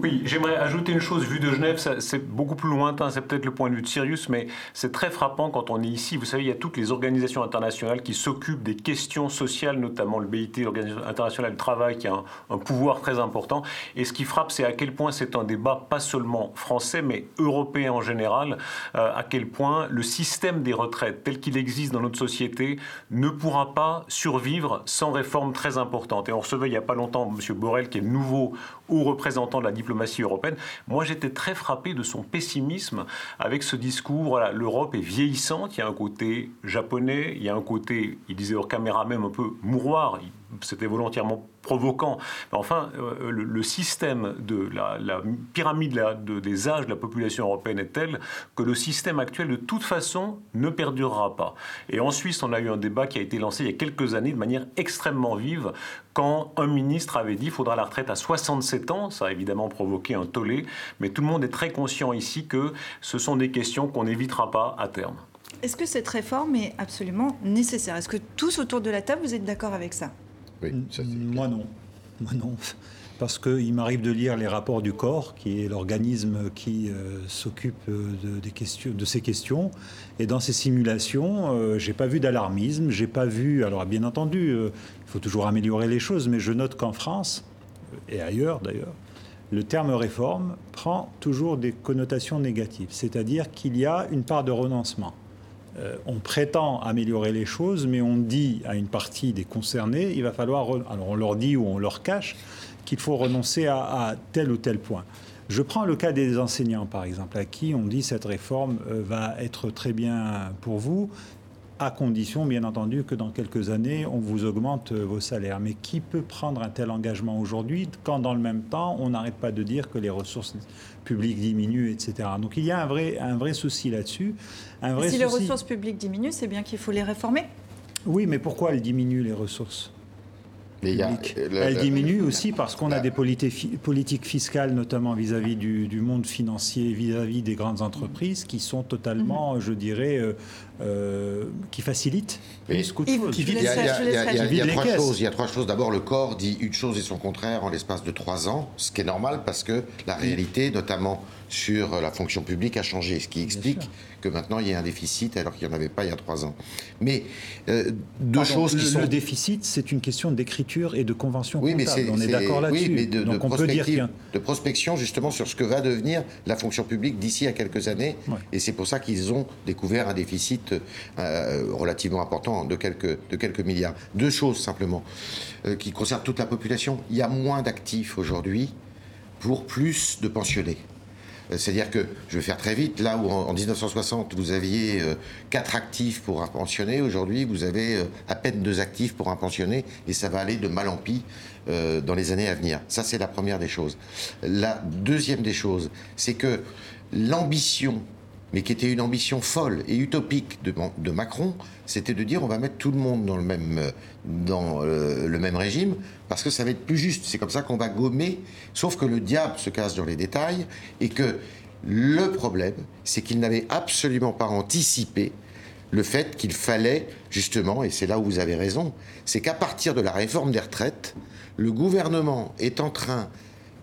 Oui, j'aimerais ajouter une chose. Vu de Genève, c'est beaucoup plus lointain. C'est peut-être le point de vue de Sirius, mais c'est très frappant quand on est ici. Vous savez, il y a toutes les organisations internationales qui s'occupent des questions sociales, notamment le BIT, l'Organisation internationale du travail, qui a un, pouvoir très important. Et ce qui frappe, c'est à quel point c'est un débat pas seulement français, mais européen en général. Euh, à quel point le système des retraites, tel qu'il existe dans notre société, ne pourra pas survivre sans réforme très importante. Et on recevait il n'y a pas longtemps M. Borrell, qui est nouveau haut représentant de la diplomatie européenne. Moi, j'étais très frappé de son pessimisme avec ce discours. L'Europe est vieillissante. Il y a un côté japonais, il y a un côté, il disait hors caméra même un peu mouroir. C'était volontairement provoquant. enfin, euh, le, système de la, pyramide des âges de la population européenne est tel que le système actuel, de toute façon, ne perdurera pas. Et en Suisse, on a eu un débat qui a été lancé il y a quelques années de manière extrêmement vive, quand un ministre avait dit qu'il faudra la retraite à 67 ans. Ça a évidemment provoqué un tollé, mais tout le monde est très conscient ici que ce sont des questions qu'on n'évitera pas à terme. Est-ce que cette réforme est absolument nécessaire? Est-ce que tous autour de la table, vous êtes d'accord avec ça? Oui, moi non. Moi non. Parce qu'il m'arrive de lire les rapports du corps, qui est l'organisme qui euh, s'occupe de, des questions, de ces questions. Et dans ces simulations, euh, j'ai pas vu d'alarmisme, j'ai pas vu. Alors, bien entendu, euh, il faut toujours améliorer les choses, mais je note qu'en France, et ailleurs d'ailleurs, le terme réforme prend toujours des connotations négatives. C'est-à-dire qu'il y a une part de renoncement. Euh, on prétend améliorer les choses, mais on dit à une partie des concernés, il va falloir, alors on leur dit ou on leur cache qu'il faut renoncer à, tel ou tel point. Je prends le cas des enseignants, par exemple, à qui on dit cette réforme euh, va être très bien pour vous, à condition, bien entendu, que dans quelques années, on vous augmente euh, vos salaires. Mais qui peut prendre un tel engagement aujourd'hui quand, dans le même temps, on n'arrête pas de dire que les ressources publiques diminuent, etc. Donc il y a un vrai, un vrai souci là-dessus. si les ressources publiques diminuent, c'est bien qu'il faut les réformer Oui, mais pourquoi elles diminuent, les ressources? Elle diminue aussi parce qu'on a des politiques fiscales, notamment vis-à-vis du, monde financier, vis-à-vis des grandes entreprises, qui sont totalement, mhm. je dirais, euh, euh, qui facilitent plus qu'autre chose. Il y a trois choses. Il y a trois choses. D'abord, le corps dit une chose et son contraire en l'espace de trois ans, ce qui est normal parce que la réalité, notamment sur la fonction publique a changé, ce qui explique que maintenant il y ait un déficit alors qu'il n'y en avait pas il y a trois ans. Mais euh, deux choses qui le, sont... Le déficit, c'est une question d'écriture et de convention oui, comptable. Mais on est, d'accord là-dessus. Oui, mais de, Donc on peut dire de prospection justement sur ce que va devenir la fonction publique d'ici à quelques années. Et c'est pour ça qu'ils ont découvert un déficit euh, relativement important de quelques, de quelques milliards. Deux choses simplement euh, qui concernent toute la population. Il y a moins d'actifs aujourd'hui pour plus de pensionnés. Euh, c'est-à-dire que, je vais faire très vite, là où en, 1960 vous aviez euh, quatre actifs pour un pensionné, aujourd'hui vous avez euh, à peine deux actifs pour un pensionné, et ça va aller de mal en pis dans les années à venir. Ça, c'est la première des choses. La deuxième des choses, c'est que l'ambition mais qui était une ambition folle et utopique de, Macron, c'était de dire on va mettre tout le monde dans le même, dans, euh, le même régime, parce que ça va être plus juste. C'est comme ça qu'on va gommer, sauf que le diable se casse dans les détails, et que le problème, c'est qu'il n'avait absolument pas anticipé le fait qu'il fallait, justement, et c'est là où vous avez raison, c'est qu'à partir de la réforme des retraites, le gouvernement est en train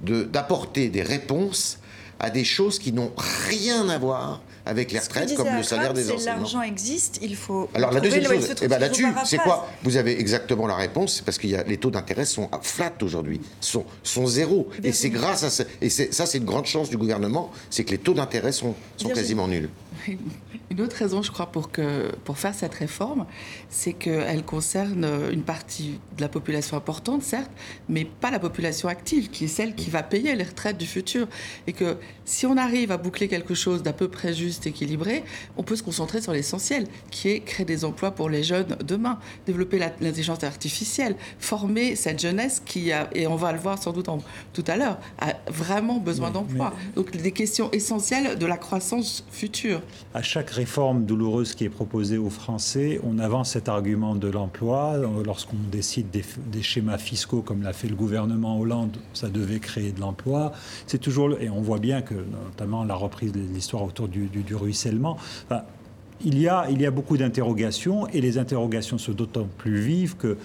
d'apporter des réponses à des choses qui n'ont rien à voir avec les retraites comme le salaire des enseignants. L'argent existe, il faut. Alors la deuxième chose, eh ben, là-dessus, c'est quoi Vous avez exactement la réponse, c'est parce que les taux d'intérêt sont flat aujourd'hui, sont, sont zéro. Et c'est grâce à ça. Et ça, c'est une grande chance du gouvernement, c'est que les taux d'intérêt sont, sont quasiment nuls. Une autre raison, je crois, pour, que, pour faire cette réforme, c'est qu'elle concerne une partie de la population importante, certes, mais pas la population active, qui est celle qui va payer les retraites du futur. Et que si on arrive à boucler quelque chose d'à peu près juste, équilibré, on peut se concentrer sur l'essentiel, qui est créer des emplois pour les jeunes demain, développer l'intelligence artificielle, former cette jeunesse qui a, et on va le voir sans doute tout à l'heure, a vraiment besoin d'emplois. Donc des questions essentielles de la croissance future. À chaque réforme douloureuse qui est proposée aux Français, on avance cet argument de l'emploi. Lorsqu'on décide des, schémas fiscaux, comme l'a fait le gouvernement Hollande, ça devait créer de l'emploi. C'est toujours, et on voit bien que, notamment la reprise de l'histoire autour du, ruissellement, il, y a, il y a beaucoup d'interrogations, et les interrogations sont d'autant plus vives que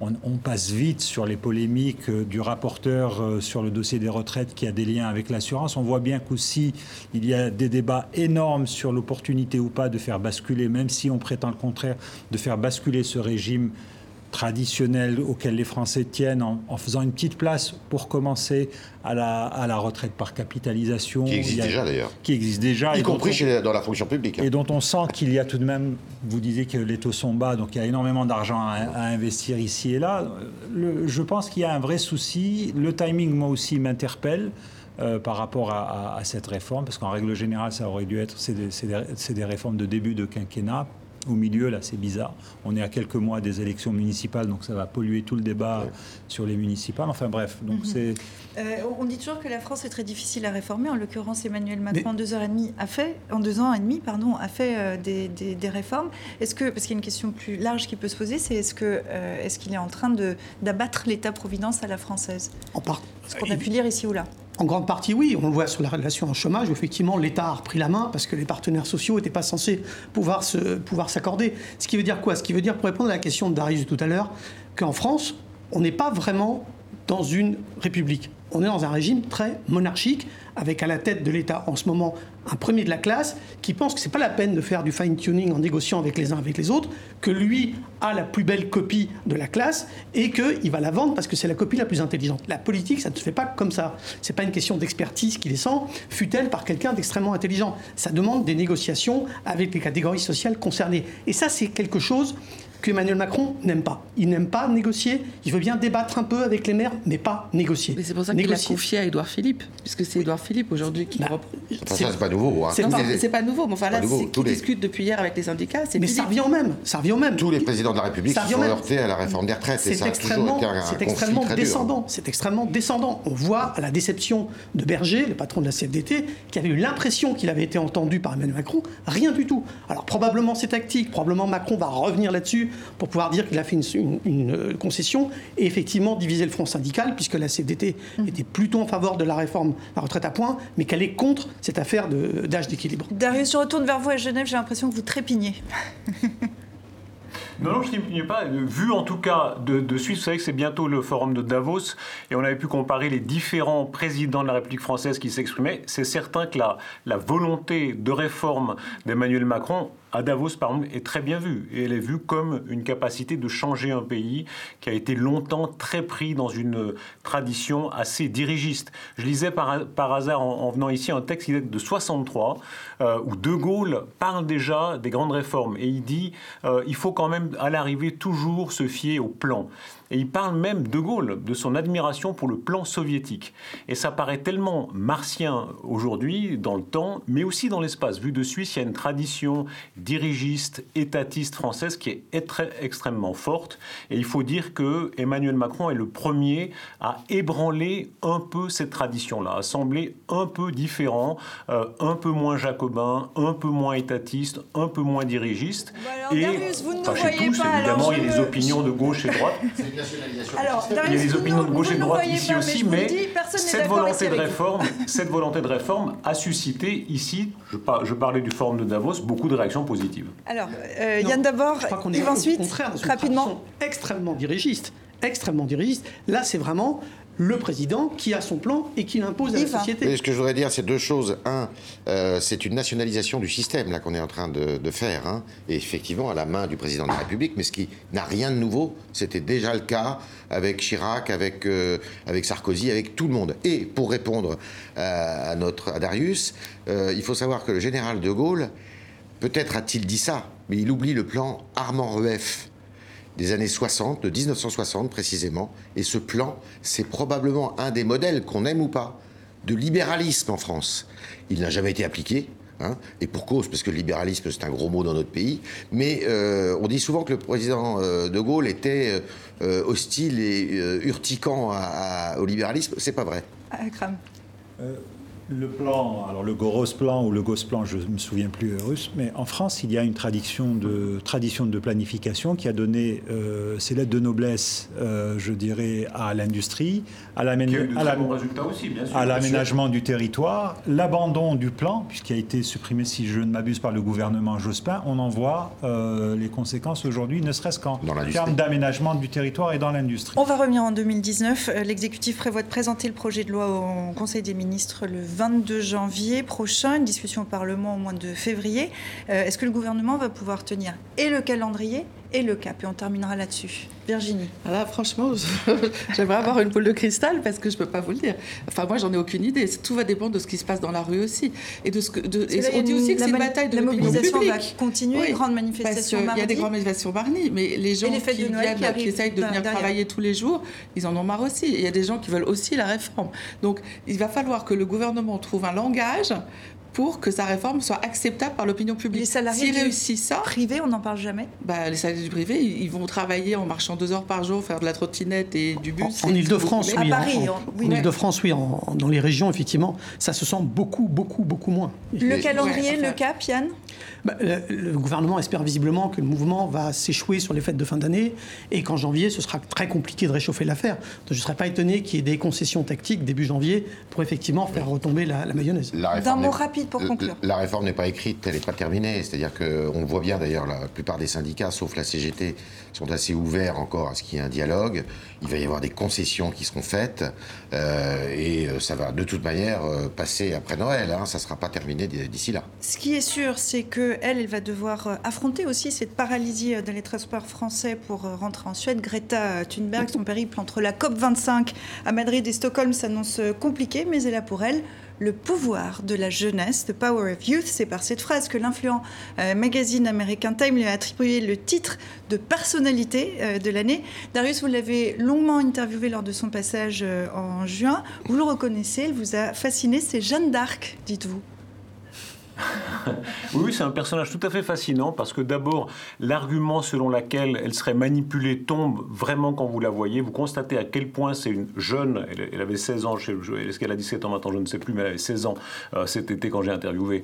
on, passe vite sur les polémiques euh, du rapporteur euh, sur le dossier des retraites qui a des liens avec l'assurance. On voit bien qu'aussi, il y a des débats énormes sur l'opportunité ou pas de faire basculer, même si on prétend le contraire, de faire basculer ce régime traditionnel auquel les Français tiennent en, faisant une petite place pour commencer à la, à la retraite par capitalisation. Qui existe déjà d'ailleurs. Qui existe déjà. Y compris dans la fonction publique. Et dont on sent qu'il y a tout de même, vous disiez que les taux sont bas, donc il y a énormément d'argent à, investir ici et là. je pense qu'il y a un vrai souci. Le timing, moi aussi, m'interpelle. Euh, par rapport à, cette réforme, parce qu'en règle générale, ça aurait dû être, c'est des, des, réformes de début de quinquennat, au milieu, là, c'est bizarre. On est à quelques mois des élections municipales, donc ça va polluer tout le débat sur les municipales. Enfin bref, donc Mhm. c'est. Euh, on dit toujours que la France est très difficile à réformer. En l'occurrence, Emmanuel Macron, en deux heures et demie, a fait, en deux ans et demi, pardon, a fait euh, des, des- des réformes. Est-ce que, parce qu'il y a une question plus large qui peut se poser, c'est est-ce que, euh, est-ce qu'il est en train de d'abattre l'État-providence à la française? En part. Ce qu'on a pu lire ici ou là. En grande partie, oui. On le voit sur la relation en chômage, où effectivement, l'État a repris la main parce que les partenaires sociaux n'étaient pas censés pouvoir se, pouvoir s'accorder. Ce qui veut dire quoi? Ce qui veut dire, pour répondre à la question de Darius tout à l'heure, qu'en France, on n'est pas vraiment dans une république. On est dans un régime très monarchique, avec à la tête de l'État en ce moment un premier de la classe qui pense que c'est pas la peine de faire du fine-tuning en négociant avec les uns avec les autres, que lui a la plus belle copie de la classe et qu'il va la vendre parce que c'est la copie la plus intelligente. La politique, ça ne se fait pas comme ça. C'est pas une question d'expertise qui descend, fut-elle par quelqu'un d'extrêmement intelligent. Ça demande des négociations avec les catégories sociales concernées. Et ça, c'est quelque chose qu'Emmanuel Macron n'aime pas. Il n'aime pas négocier, il veut bien débattre un peu avec les maires, mais pas négocier. Mais c'est pour ça qu'il a confié à Édouard Philippe, puisque c'est Édouard Philippe aujourd'hui qui reprend. Enfin, ça, c'est pas nouveau. hein. C'est pas, les- pas nouveau, mais enfin Pas là, qui les- discute depuis hier avec les syndicats. C'est Mais ça revient au même. Ça revient au même. Tous les présidents de la République se sont heurtés à la réforme des retraites. Et C'est extrêmement, été un, un c'est extrêmement descendant. C'est extrêmement descendant. On voit à la déception de Berger, le patron de la CFDT, qui avait eu l'impression qu'il avait été entendu par Emmanuel Macron. Rien du tout. Alors probablement c'est tactique. Probablement Macron va revenir là-dessus pour pouvoir dire qu'il a fait une, une- une, euh, concession et effectivement diviser le front syndical, puisque la CFDT était plutôt en faveur de la réforme de la retraite à points, mais qu'elle est contre cette affaire de- d'âge d'équilibre. Darius, je retourne vers vous à Genève. J'ai l'impression que vous trépignez. Non, non, je n'y pas. Euh, Vu en tout cas de, de Suisse, vous savez que c'est bientôt le forum de Davos et on avait pu comparer les différents présidents de la République française qui s'exprimaient. C'est certain que la, la volonté de réforme d'Emmanuel Macron à Davos, par exemple, est très bien vue. Et elle est vue comme une capacité de changer un pays qui a été longtemps très pris dans une tradition assez dirigiste. Je lisais par, hasard en, en venant ici un texte qui date de 63, euh, où De Gaulle parle déjà des grandes réformes. Et il dit euh, il faut quand même, à l'arrivée, toujours se fier au plan. Et il parle même, De Gaulle, de son admiration pour le plan soviétique. Et ça paraît tellement martien aujourd'hui, dans le temps, mais aussi dans l'espace. Vu de Suisse, il y a une tradition dirigiste, étatiste française qui est très, extrêmement forte. Et il faut dire que Emmanuel Macron est le premier à ébranler un peu cette tradition-là, à sembler un peu différent, euh, un peu moins jacobin, un peu moins étatiste, un peu moins dirigiste. alors, Darius, vous ne nous chez voyez tous, pas, évidemment, il y a des me- opinions de gauche et de Alors, Il y a des opinions de gauche et de droite ici pas, aussi, mais dis, cette volonté, de réforme, cette volonté de réforme a suscité ici, je, par- je parlais du forum de Davos, beaucoup de réactions positives. Alors, euh, Yann d'abord, Je crois qu'on est Yves au ensuite, contraire rapidement. extrêmement dirigiste. Extrêmement dirigiste. Là, c'est vraiment le président qui a son plan et qui l'impose à la société. Oui, ce que je voudrais dire, c'est deux choses. Un, euh, c'est une nationalisation du système là qu'on est en train de, de faire, hein, et effectivement à la main du président de la République, mais ce qui n'a rien de nouveau. C'était déjà le cas avec Chirac, avec euh, avec Sarkozy, avec tout le monde. Et pour répondre à, à notre à Darius, euh, il faut savoir que le général de Gaulle, peut-être a-t-il dit ça, mais il oublie le plan Armand-Rueff des années 60, de 1960 précisément. Et ce plan, c'est probablement un des modèles, qu'on aime ou pas, de libéralisme en France. Il n'a jamais été appliqué. hein, et pour cause, parce que le libéralisme, c'est un gros mot dans notre pays. Mais euh, on dit souvent que le président euh, de Gaulle était euh, hostile et euh, urticant à- à- au libéralisme. C'est pas vrai. Ah, Kram. Le plan, alors le Goros plan ou le Gos plan, je ne me souviens plus russe, mais en France, il y a une tradition de, tradition de planification qui a donné euh, ses lettres de noblesse, euh, je dirais, à l'industrie, à l'aménagement du territoire, l'abandon du plan, puisqu'il a été supprimé, si je ne m'abuse, par le gouvernement Jospin, on en voit euh, les conséquences aujourd'hui, ne serait-ce qu'en termes d'aménagement du territoire et dans l'industrie. On va revenir en 2019. Euh, L'exécutif prévoit de présenter le projet de loi au Conseil des ministres le 22 janvier prochain, une discussion au Parlement au mois de février. Euh, Est-ce que le gouvernement va pouvoir tenir et le calendrier et le cap Et on terminera là-dessus. Virginie Là, franchement, j'aimerais avoir une boule de cristal parce que je ne peux pas vous le dire. Enfin, moi, j'en ai aucune idée. Tout va dépendre de ce qui se passe dans la rue aussi. Et de ce que, de, on dit aussi que c'est une bataille de publique. La mobilisation va continuer, oui, grande manifestation Il y a des grandes manifestations mardi, mais les gens qui, viennent, qui, essayent de venir travailler tous les jours, ils en ont marre aussi. Il y a des gens qui veulent aussi la réforme. Donc, il va falloir que le gouvernement trouve un langage pour que sa réforme soit acceptable par l'opinion publique. Les salariés du ça, privé, on n'en parle jamais bah, Les salariés du privé, ils vont travailler en marchant deux heures par jour, faire de la trottinette et du bus. En, Ile-de-France, oui. À Paris, en, Ile-de-France, oui. dans les régions, effectivement, ça se sent beaucoup, beaucoup, beaucoup moins. Le calendrier, le cap, Yann bah, le, gouvernement espère visiblement que le mouvement va s'échouer sur les fêtes de fin d'année et qu'en janvier, ce sera très compliqué de réchauffer l'affaire. Donc je ne serais pas étonné qu'il y ait des concessions tactiques début janvier pour effectivement faire retomber la, mayonnaise. D'un mot rapide pour conclure. La, réforme n'est pas écrite, elle n'est pas terminée. C'est-à-dire qu'on voit bien d'ailleurs, la plupart des syndicats, sauf la CGT, sont assez ouverts encore à ce qu'il y ait un dialogue. Il va y avoir des concessions qui seront faites euh, et euh, ça va de toute manière euh, passer après Noël. Hein, ça ne sera pas terminé d'ici là. Ce qui est sûr, c'est qu'elle, elle va devoir affronter aussi cette paralysie dans les transports français pour rentrer en Suède. Greta Thunberg, son périple entre la COP25 à Madrid et Stockholm s'annonce compliqué, mais elle a pour elle le pouvoir de la jeunesse, The Power of Youth. C'est par cette phrase que l'influent euh, magazine américain Time lui a attribué le titre de personnalité euh, de l'année. Darius, vous l'avez longuement interviewé lors de son passage euh, en juin. Vous le reconnaissez, elle vous a fasciné. C'est Jeanne d'Arc, dites-vous. oui, c'est un personnage tout à fait fascinant parce que d'abord, l'argument selon lequel elle serait manipulée tombe vraiment quand vous la voyez. Vous constatez à quel point c'est une jeune, elle, avait 16 ans, est-ce qu'elle a 17 ans maintenant, je ne sais plus, mais elle avait 16 ans euh, cet été quand j'ai interviewé,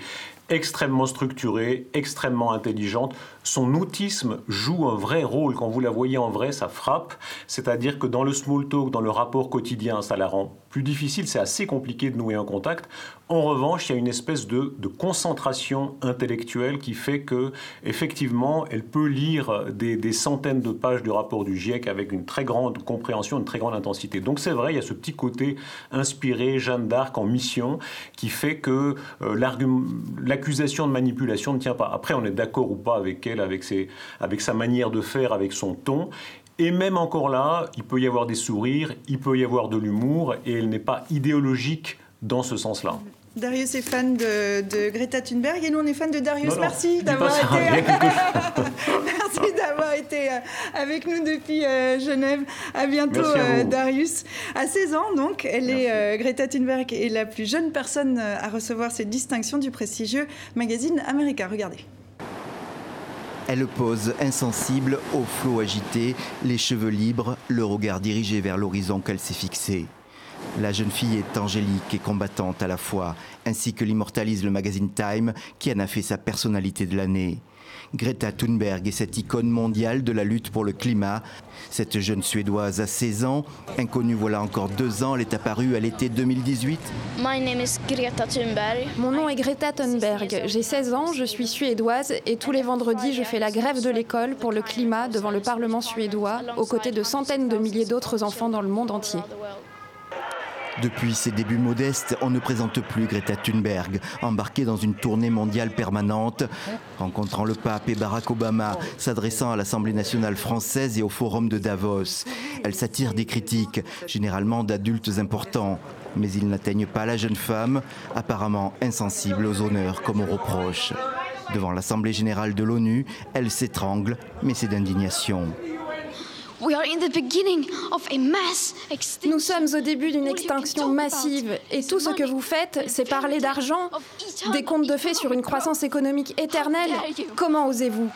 extrêmement structurée, extrêmement intelligente. Son outisme joue un vrai rôle. Quand vous la voyez en vrai, ça frappe. C'est-à-dire que dans le small talk, dans le rapport quotidien, ça la rend plus difficile. C'est assez compliqué de nouer un contact. En revanche, il y a une espèce de, concentration intellectuelle qui fait que, effectivement, elle peut lire des, des, centaines de pages du rapport du GIEC avec une très grande compréhension, une très grande intensité. Donc c'est vrai, il y a ce petit côté inspiré, Jeanne d'Arc en mission, qui fait que euh, l'argument l'accusation de manipulation ne tient pas. Après, on est d'accord ou pas avec elle, avec, ses, avec sa manière de faire, avec son ton. Et même encore là, il peut y avoir des sourires, il peut y avoir de l'humour, et elle n'est pas idéologique dans ce sens-là. Darius est fan de, Greta Thunberg et nous on est fan de Darius. Merci d'avoir été, Merci d'avoir été euh, avec nous depuis euh, Genève. À bientôt euh, Darius. À 16 ans donc, elle est Greta Thunberg est la plus jeune personne à recevoir cette distinction du prestigieux magazine américain. Regardez. Elle pose insensible, au flot agité, les cheveux libres, le regard dirigé vers l'horizon qu'elle s'est fixé. La jeune fille est angélique et combattante à la fois, ainsi que l'immortalise le magazine Time, qui en a fait sa personnalité de l'année. Greta Thunberg est cette icône mondiale de la lutte pour le climat. Cette jeune Suédoise a 16 ans, inconnue voilà encore deux ans, elle est apparue à l'été 2018. Mon nom est Greta Thunberg, j'ai 16 ans, je suis suédoise et tous les vendredis je fais la grève de l'école pour le climat devant le Parlement suédois, aux côtés de centaines de milliers d'autres enfants dans le monde entier. Depuis ses débuts modestes, on ne présente plus Greta Thunberg, embarquée dans une tournée mondiale permanente, rencontrant le pape et Barack Obama, s'adressant à l'Assemblée nationale française et au Forum de Davos. Elle s'attire des critiques, généralement d'adultes importants, mais ils n'atteignent pas la jeune femme, apparemment insensible aux honneurs comme aux reproches. Devant l'Assemblée générale de l'ONU, elle s'étrangle, mais c'est d'indignation. Nous sommes au début d'une extinction massive. Et tout ce que vous faites, c'est parler d'argent, des comptes de fait sur une croissance économique éternelle. Comment osez-vous?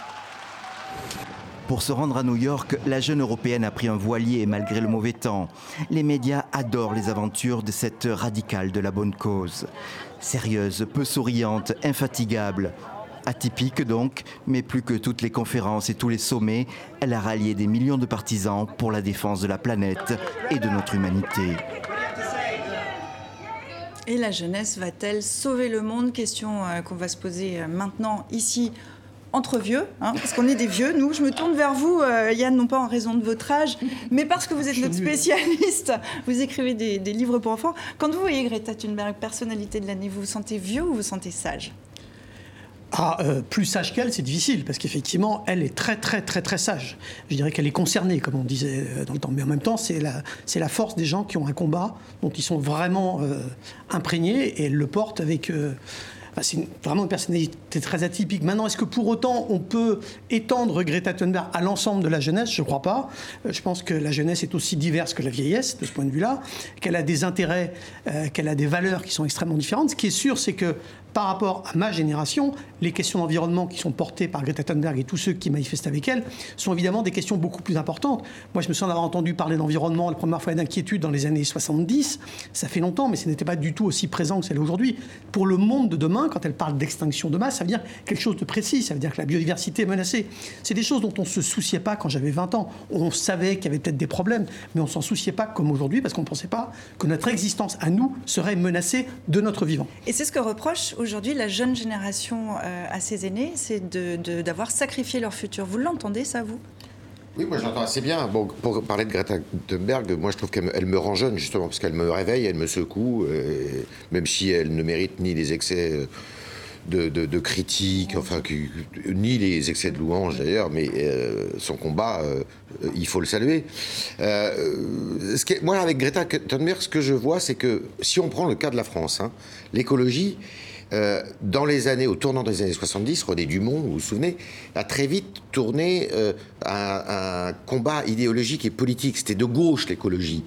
Pour se rendre à New York, la jeune européenne a pris un voilier malgré le mauvais temps. Les médias adorent les aventures de cette radicale de la bonne cause. Sérieuse, peu souriante, infatigable, Atypique donc, mais plus que toutes les conférences et tous les sommets, elle a rallié des millions de partisans pour la défense de la planète et de notre humanité. Et la jeunesse va-t-elle sauver le monde? Question euh, qu'on va se poser euh, maintenant ici entre vieux, hein, parce qu'on est des vieux, nous. Je me tourne vers vous, euh, Yann, non pas en raison de votre âge, mais parce que vous êtes notre spécialiste. Vous écrivez des, des livres pour enfants. Quand vous voyez Greta Thunberg, personnalité de l'année, vous vous sentez vieux ou vous vous sentez sage? Ah, euh, plus sage qu'elle, c'est difficile, parce qu'effectivement, elle est très, très, très, très sage. Je dirais qu'elle est concernée, comme on disait euh, dans le temps. Mais en même temps, c'est la, force des gens qui ont un combat dont ils sont vraiment euh, imprégnés et elle le porte avec. c'est vraiment une personnalité très atypique. Maintenant, est-ce que pour autant on peut étendre Greta Thunberg à l'ensemble de la jeunesse? Je ne crois pas. je pense que la jeunesse est aussi diverse que la vieillesse, de ce point de vue-là, qu'elle a des intérêts, qu'elle a des valeurs qui sont extrêmement différentes. Ce qui est sûr, c'est que par rapport à ma génération, les questions d'environnement qui sont portées par Greta Thunberg et tous ceux qui manifestent avec elle sont évidemment des questions beaucoup plus importantes. Moi, je me souviens d'avoir entendu parler d'environnement la première fois d'inquiétude dans les années 70. Ça fait longtemps, mais ce n'était pas du tout aussi présent que c'est aujourd'hui. Pour le monde de demain, quand elle parle d'extinction de masse, ça veut dire quelque chose de précis. Ça veut dire que la biodiversité est menacée. C'est des choses dont on ne se souciait pas quand j'avais 20 ans. On savait qu'il y avait peut-être des problèmes, mais on ne s'en souciait pas comme aujourd'hui parce qu'on ne pensait pas que notre existence à nous serait menacée de notre vivant. Et c'est ce que reproche aujourd'hui la jeune génération euh, à ses aînés, c'est d'avoir sacrifié leur futur. Vous l'entendez, ça, vous? Oui, moi j'entends assez bien. Pour parler de Greta Thunberg, moi je trouve qu'elle me rend jeune justement parce qu'elle me réveille, elle me secoue, euh, même si elle ne mérite ni les excès euh, de, de, critiques, enfin, ni les excès de louanges d'ailleurs, mais son combat, il faut le saluer. moi avec Greta Thunberg, ce que je vois, c'est que si on prend le cas de la France, hein, l'écologie, euh, dans les années, au tournant des années 70, René Dumont, vous vous souvenez, a très vite tourné euh, à, un combat idéologique et politique. C'était de gauche l'écologie.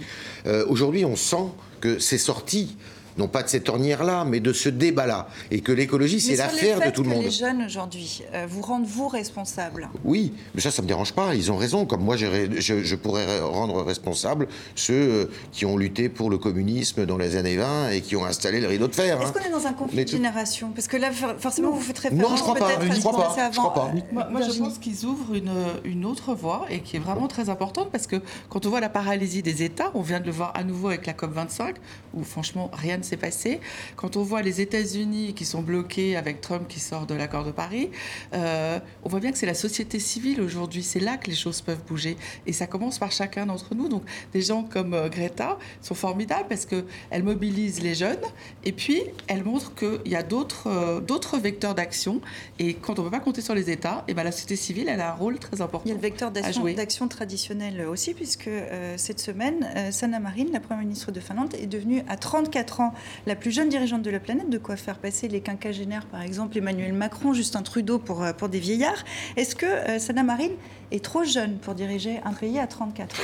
Euh, aujourd'hui, on sent que c'est sorti non pas de cette ornière-là, mais de ce débat-là. Et que l'écologie, c'est l'affaire de tout le monde. les jeunes aujourd'hui euh, vous rendent vous responsable Oui, mais ça, ça ne me dérange pas. Ils ont raison. Comme moi, je, je, pourrais rendre responsable ceux euh, qui ont lutté pour le communisme dans les années 20 et qui ont installé le rideau de fer. Est-ce hein. qu'on est dans un conflit de génération? Parce que là, forcément, vous faites référence non, je crois pas. Je crois pas. Je crois pas. Moi, je pense qu'ils ouvrent une, une autre voie et qui est vraiment très importante parce que quand on voit la paralysie des États, on vient de le voir à nouveau avec la COP25, où franchement, rien s'est passé. Quand on voit les États-Unis qui sont bloqués avec Trump qui sort de l'accord de Paris, euh, on voit bien que c'est la société civile aujourd'hui. C'est là que les choses peuvent bouger. Et ça commence par chacun d'entre nous. Donc des gens comme euh, Greta sont formidables parce qu'elle mobilise les jeunes et puis elle montre qu'il y a d'autres euh, vecteurs d'action. Et quand on ne peut pas compter sur les États, et eh ben la société civile, elle a un rôle très important. Il y a le vecteur d'action traditionnel aussi, puisque cette semaine, Sanna Marin, la Première ministre de Finlande, est devenue à 34 ans la plus jeune dirigeante de la planète, de quoi faire passer les quinquagénaires, par exemple Emmanuel Macron, Justin Trudeau pour, euh, pour des vieillards. Est-ce que euh, Sana Marine est trop jeune pour diriger un pays à 34 ans?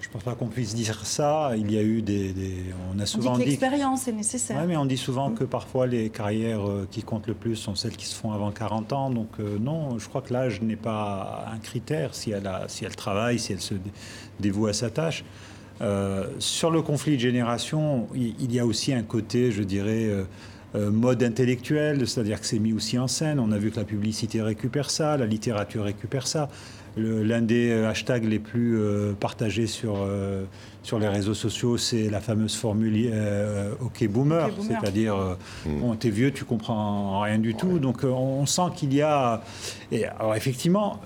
Je ne pense pas qu'on puisse dire ça. Il y a eu des. on a souvent on dit que l'expérience est nécessaire. Oui, mais on dit souvent que parfois les carrières euh, qui comptent le plus sont celles qui se font avant 40 ans. Donc, non, je crois que l'âge n'est pas un critère si elle, a, si elle travaille, si elle se dévoue à sa tâche. Euh, sur le conflit de génération, il y a aussi un côté, je dirais, euh, euh, mode intellectuel, c'est-à-dire que c'est mis aussi en scène. On a vu que la publicité récupère ça, la littérature récupère ça. L'un des hashtags les plus partagés sur, sur les réseaux sociaux, c'est la fameuse formule OK boomer, c'est-à-dire mm. t'es vieux, tu comprends rien du tout. Donc on sent qu'il y a. Et, alors effectivement,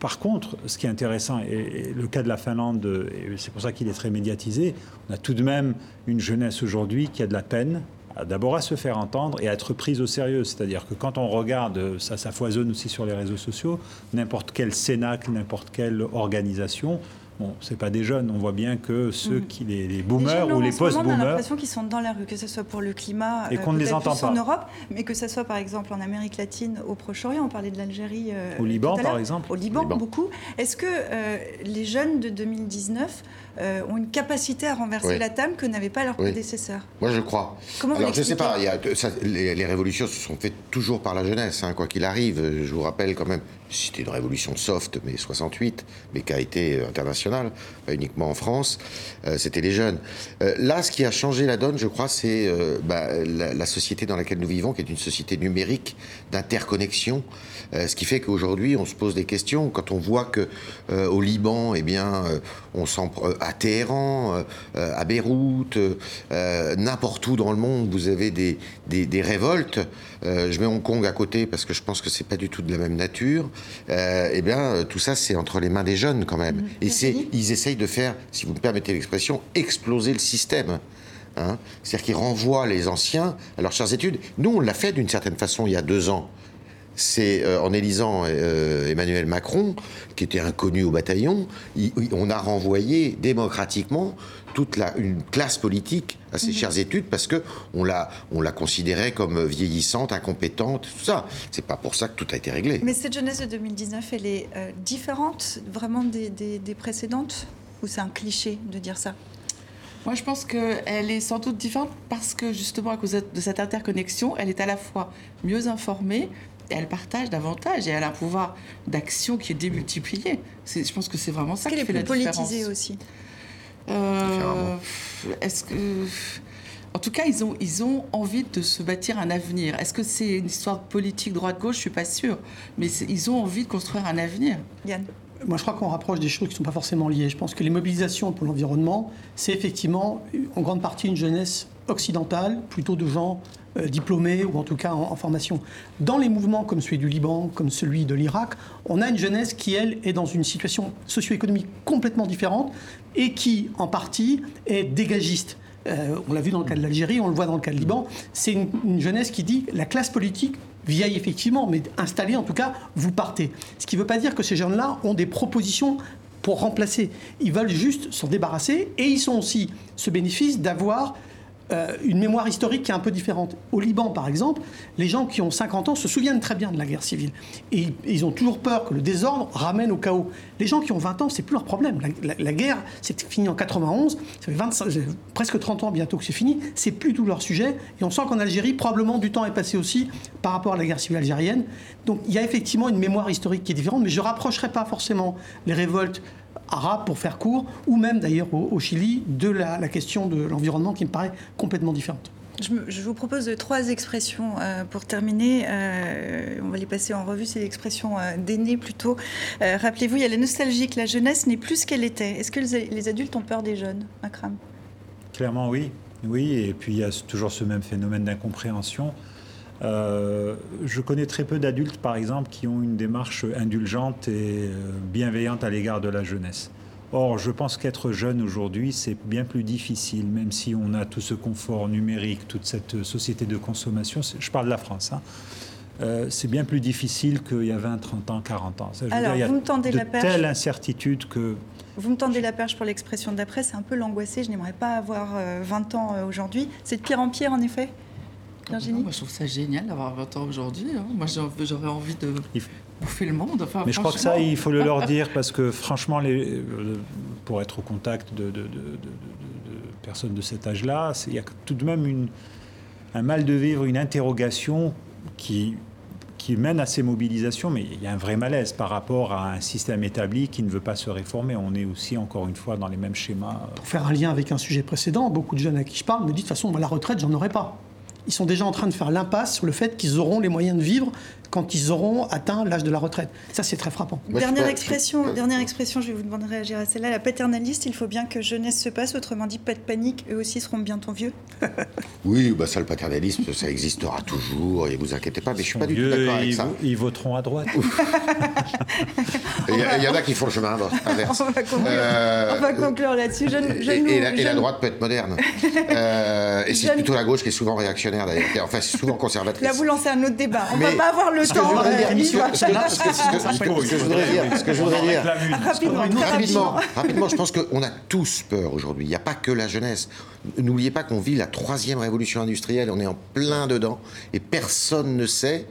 par contre, ce qui est intéressant, et, le cas de la Finlande, et c'est pour ça qu'il est très médiatisé, on a tout de même une jeunesse aujourd'hui qui a de la peine d'abord à se faire entendre et à être prise au sérieux. C'est-à-dire que quand on regarde, ça, ça foisonne aussi sur les réseaux sociaux, n'importe quel cénacle, n'importe quelle organisation, Bon, c'est pas des jeunes, on voit bien que ceux mm. qui, les, boomers ou les post-boomers. On a l'impression qu'ils sont dans la rue, que ce soit pour le climat, et qu'on ne les entend pas. en Europe, mais que ce soit par exemple en Amérique latine, au Proche-Orient, on parlait de l'Algérie. Euh, au Liban, par exemple. Au Liban, beaucoup. Est-ce que euh, les jeunes de 2019 euh, ont une capacité à renverser la table que n'avaient pas leurs prédécesseurs. Moi, je crois. Comment Alors, je ne sais pas. les, révolutions se sont faites toujours par la jeunesse, hein, quoi qu'il arrive. Je vous rappelle quand même, c'était une révolution soft, mais 68, mais qui a été euh, internationale, pas uniquement en France. Euh, c'était les jeunes. là, ce qui a changé la donne, je crois, c'est bah, la, société dans laquelle nous vivons, qui est une société numérique, d'interconnexion. ce qui fait qu'aujourd'hui, on se pose des questions. Quand on voit que au Liban, eh bien, on s'en à Téhéran, euh, euh, à Beyrouth, euh, n'importe où dans le monde, vous avez des, des, révoltes. je mets Hong Kong à côté parce que je pense que c'est pas du tout de la même nature. eh bien, tout ça, c'est entre les mains des jeunes quand même. Mm-hmm. Et c'est, ils essayent de faire, si vous me permettez l'expression, exploser le système. Hein. C'est-à-dire qu'il renvoie les anciens à leurs chères études. Nous, on l'a fait d'une certaine façon il y a deux ans. C'est euh, en élisant euh, Emmanuel Macron, qui était inconnu au bataillon, on a renvoyé démocratiquement toute la, une classe politique à ses mhm. chères études parce que on l'a, on la considérait comme vieillissante, incompétente, tout ça. C'est pas pour ça que tout a été réglé. Mais cette jeunesse de 2019, elle est euh, différente vraiment des, des précédentes? Ou c'est un cliché de dire ça? Moi, je pense qu'elle est sans doute différente parce que justement, à cause de cette interconnexion, elle est à la fois mieux informée, elle partage davantage et elle a un pouvoir d'action qui est démultiplié. je pense que c'est vraiment ça qui fait la différence. Elle est politisée aussi? Euh, est-ce que en tout cas, ils ont, ils ont envie de se bâtir un avenir. Est-ce que c'est une histoire politique droite-gauche? Je suis pas sûre. Mais ils ont envie de construire un avenir. Yann? Moi, je crois qu'on rapproche des choses qui ne sont pas forcément liées. Je pense que les mobilisations pour l'environnement, c'est effectivement en grande partie une jeunesse occidentale, plutôt de gens euh, diplômés ou en tout cas en, formation. Dans les mouvements comme celui du Liban, comme celui de l'Irak, on a une jeunesse qui, elle, est dans une situation socio-économique complètement différente et qui, en partie, est dégagiste. Euh, on l'a vu dans le cas de l'Algérie, on le voit dans le cas de Liban. C'est une, une jeunesse qui dit la classe politique vieille effectivement, mais installée en tout cas, vous partez. Ce qui ne veut pas dire que ces jeunes-là ont des propositions pour remplacer. Ils veulent juste s'en débarrasser et ils ont aussi ce bénéfice d'avoir euh, une mémoire historique qui est un peu différente. Au Liban, par exemple, les gens qui ont 50 ans se souviennent très bien de la guerre civile. Et ils ont toujours peur que le désordre ramène au chaos. Les gens qui ont 20 ans, c'est plus leur problème. La, guerre, c'est fini en 91, ça fait presque 30 ans bientôt que c'est fini, c'est plus tout leur sujet. Et on sent qu'en Algérie, probablement du temps est passé aussi par rapport à la guerre civile algérienne. Donc il y a effectivement une mémoire historique qui est différente, mais je ne rapprocherai pas forcément les révoltes arabe, pour faire court, ou même d'ailleurs au, Chili, de la, question de l'environnement qui me paraît complètement différente. Je, vous propose trois expressions euh, pour terminer. Euh, on va les passer en revue. C'est l'expression euh, d'aîné plutôt. Rappelez-vous, il y a la nostalgie que la jeunesse n'est plus ce qu'elle était. Est-ce que les, adultes ont peur des jeunes, Akram? Clairement, oui. Oui, et puis il y a toujours ce même phénomène d'incompréhension. Euh, je connais très peu d'adultes, par exemple, qui ont une démarche indulgente et euh, bienveillante à l'égard de la jeunesse. Or, je pense qu'être jeune aujourd'hui, c'est bien plus difficile, même si on a tout ce confort numérique, toute cette société de consommation. Je parle de la France. Hein. Euh, c'est bien plus difficile qu'il y a 20, 30 ans, 40 ans. Alors, vous me tendez la perche. telle incertitude que... Vous me tendez la perche pour l'expression d'après, c'est un peu l'angoissé. Je n'aimerais pas avoir 20 ans aujourd'hui. C'est de pire en pire, en effet? Virginie Moi, je trouve ça génial d'avoir 20 ans aujourd'hui. Hein. Moi, j'aurais envie de bouffer le monde. Enfin, Mais je crois que ça, il faut le leur dire parce que franchement, les, euh, pour être au contact de, de, personnes de cet âge-là, il y a tout de même une, un mal de vivre, une interrogation qui, qui mène à ces mobilisations, mais il y a un vrai malaise par rapport à un système établi qui ne veut pas se réformer. On est aussi, encore une fois, dans les mêmes schémas. Pour faire un lien avec un sujet précédent, beaucoup de jeunes à qui je parle me disent de toute façon, moi, la retraite, j'en aurai pas ils sont déjà en train de faire l'impasse sur le fait qu'ils auront les moyens de vivre quand ils auront atteint l'âge de la retraite. Ça, c'est très frappant. Dernière expression, dernière expression, je vais vous demander de réagir à celle-là. La paternaliste, il faut bien que jeunesse se passe, autrement dit, pas de panique, eux aussi seront bientôt vieux. oui, bah ça, le paternalisme, ça existera toujours, et vous inquiétez pas, mais je suis pas du tout d'accord avec ça. Ils voteront à droite. Il y, en a qui font le chemin inverse. On va conclure, là-dessus. et, la, droite peut être moderne. Euh, et c'est plutôt la gauche qui est souvent réactionnaire, d'ailleurs. Enfin, souvent conservatrice. Là, vous lancez un autre débat. On ne va pas avoir le ce que je voudrais dire, ce que je voudrais dire, rapidement, rapidement, je pense qu'on a tous peur aujourd'hui. Il n'y a pas que la jeunesse. N'oubliez pas qu'on vit la troisième révolution industrielle. On est en plein dedans et personne ne sait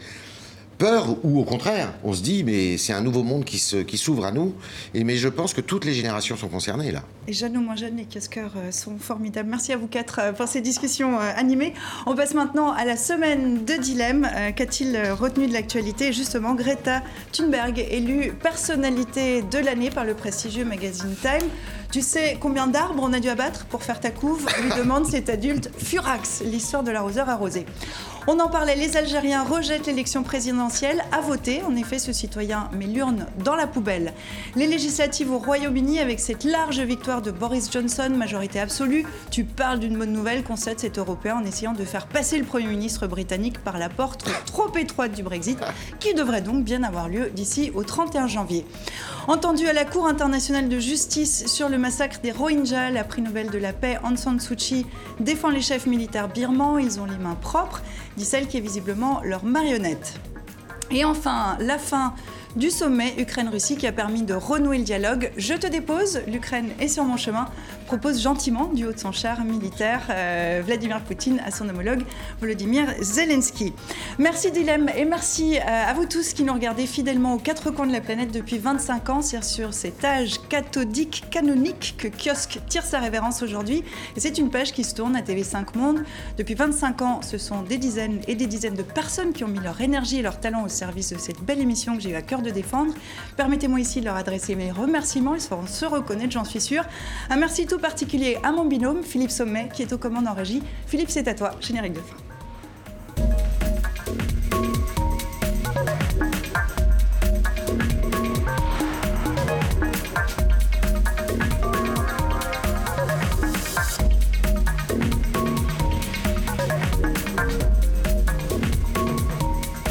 peur ou au contraire, on se dit mais c'est un nouveau monde qui s'ouvre qui à nous. Et mais je pense que toutes les générations sont concernées là. Et jeunes ou moins jeunes, les casqueurs euh, sont formidables. Merci à vous quatre euh, pour ces discussions euh, animées. On passe maintenant à la semaine de dilemme. Qu'a-t-il retenu de l'actualité? Justement, Greta Thunberg, élue personnalité de l'année par le prestigieux magazine Time. Tu sais combien d'arbres on a dû abattre pour faire ta couve? Lui demande cet adulte Furax, l'histoire de l'arroseur arrosé. On en parlait, les Algériens rejettent l'élection présidentielle à voter. En effet, ce citoyen met l'urne dans la poubelle. Les législatives au Royaume-Uni, avec cette large victoire de Boris Johnson, majorité absolue, tu parles d'une bonne nouvelle, constate cet Européen en essayant de faire passer le Premier ministre britannique par la porte trop étroite du Brexit, qui devrait donc bien avoir lieu d'ici au 31 janvier. Entendu à la Cour internationale de justice sur le massacre des Rohingyas, la prix Nobel de la paix Aung San Suu Kyi défend les chefs militaires birmans. Ils ont les mains propres, dit celle qui est visiblement leur marionnette. Et enfin, la fin du sommet Ukraine-Russie qui a permis de renouer le dialogue. Je te dépose, l'Ukraine est sur mon chemin, propose gentiment du haut de son char militaire euh, Vladimir Poutine à son homologue Volodymyr Zelensky. Merci Dilem et merci euh, à vous tous qui nous regardez fidèlement aux quatre coins de la planète depuis 25 ans. C'est sur cet âge cathodique canonique que Kiosque tire sa révérence aujourd'hui. C'est une page qui se tourne à TV5 Monde. Depuis 25 ans, ce sont des dizaines et des dizaines de personnes qui ont mis leur énergie et leur talent au service de cette belle émission que j'ai eu à cœur de défendre. Permettez-moi ici de leur adresser mes remerciements, ils sauront se reconnaître, j'en suis sûre. Un merci particulier à mon binôme, Philippe Sommet, qui est aux commandes en régie. Philippe, c'est à toi, générique de fin.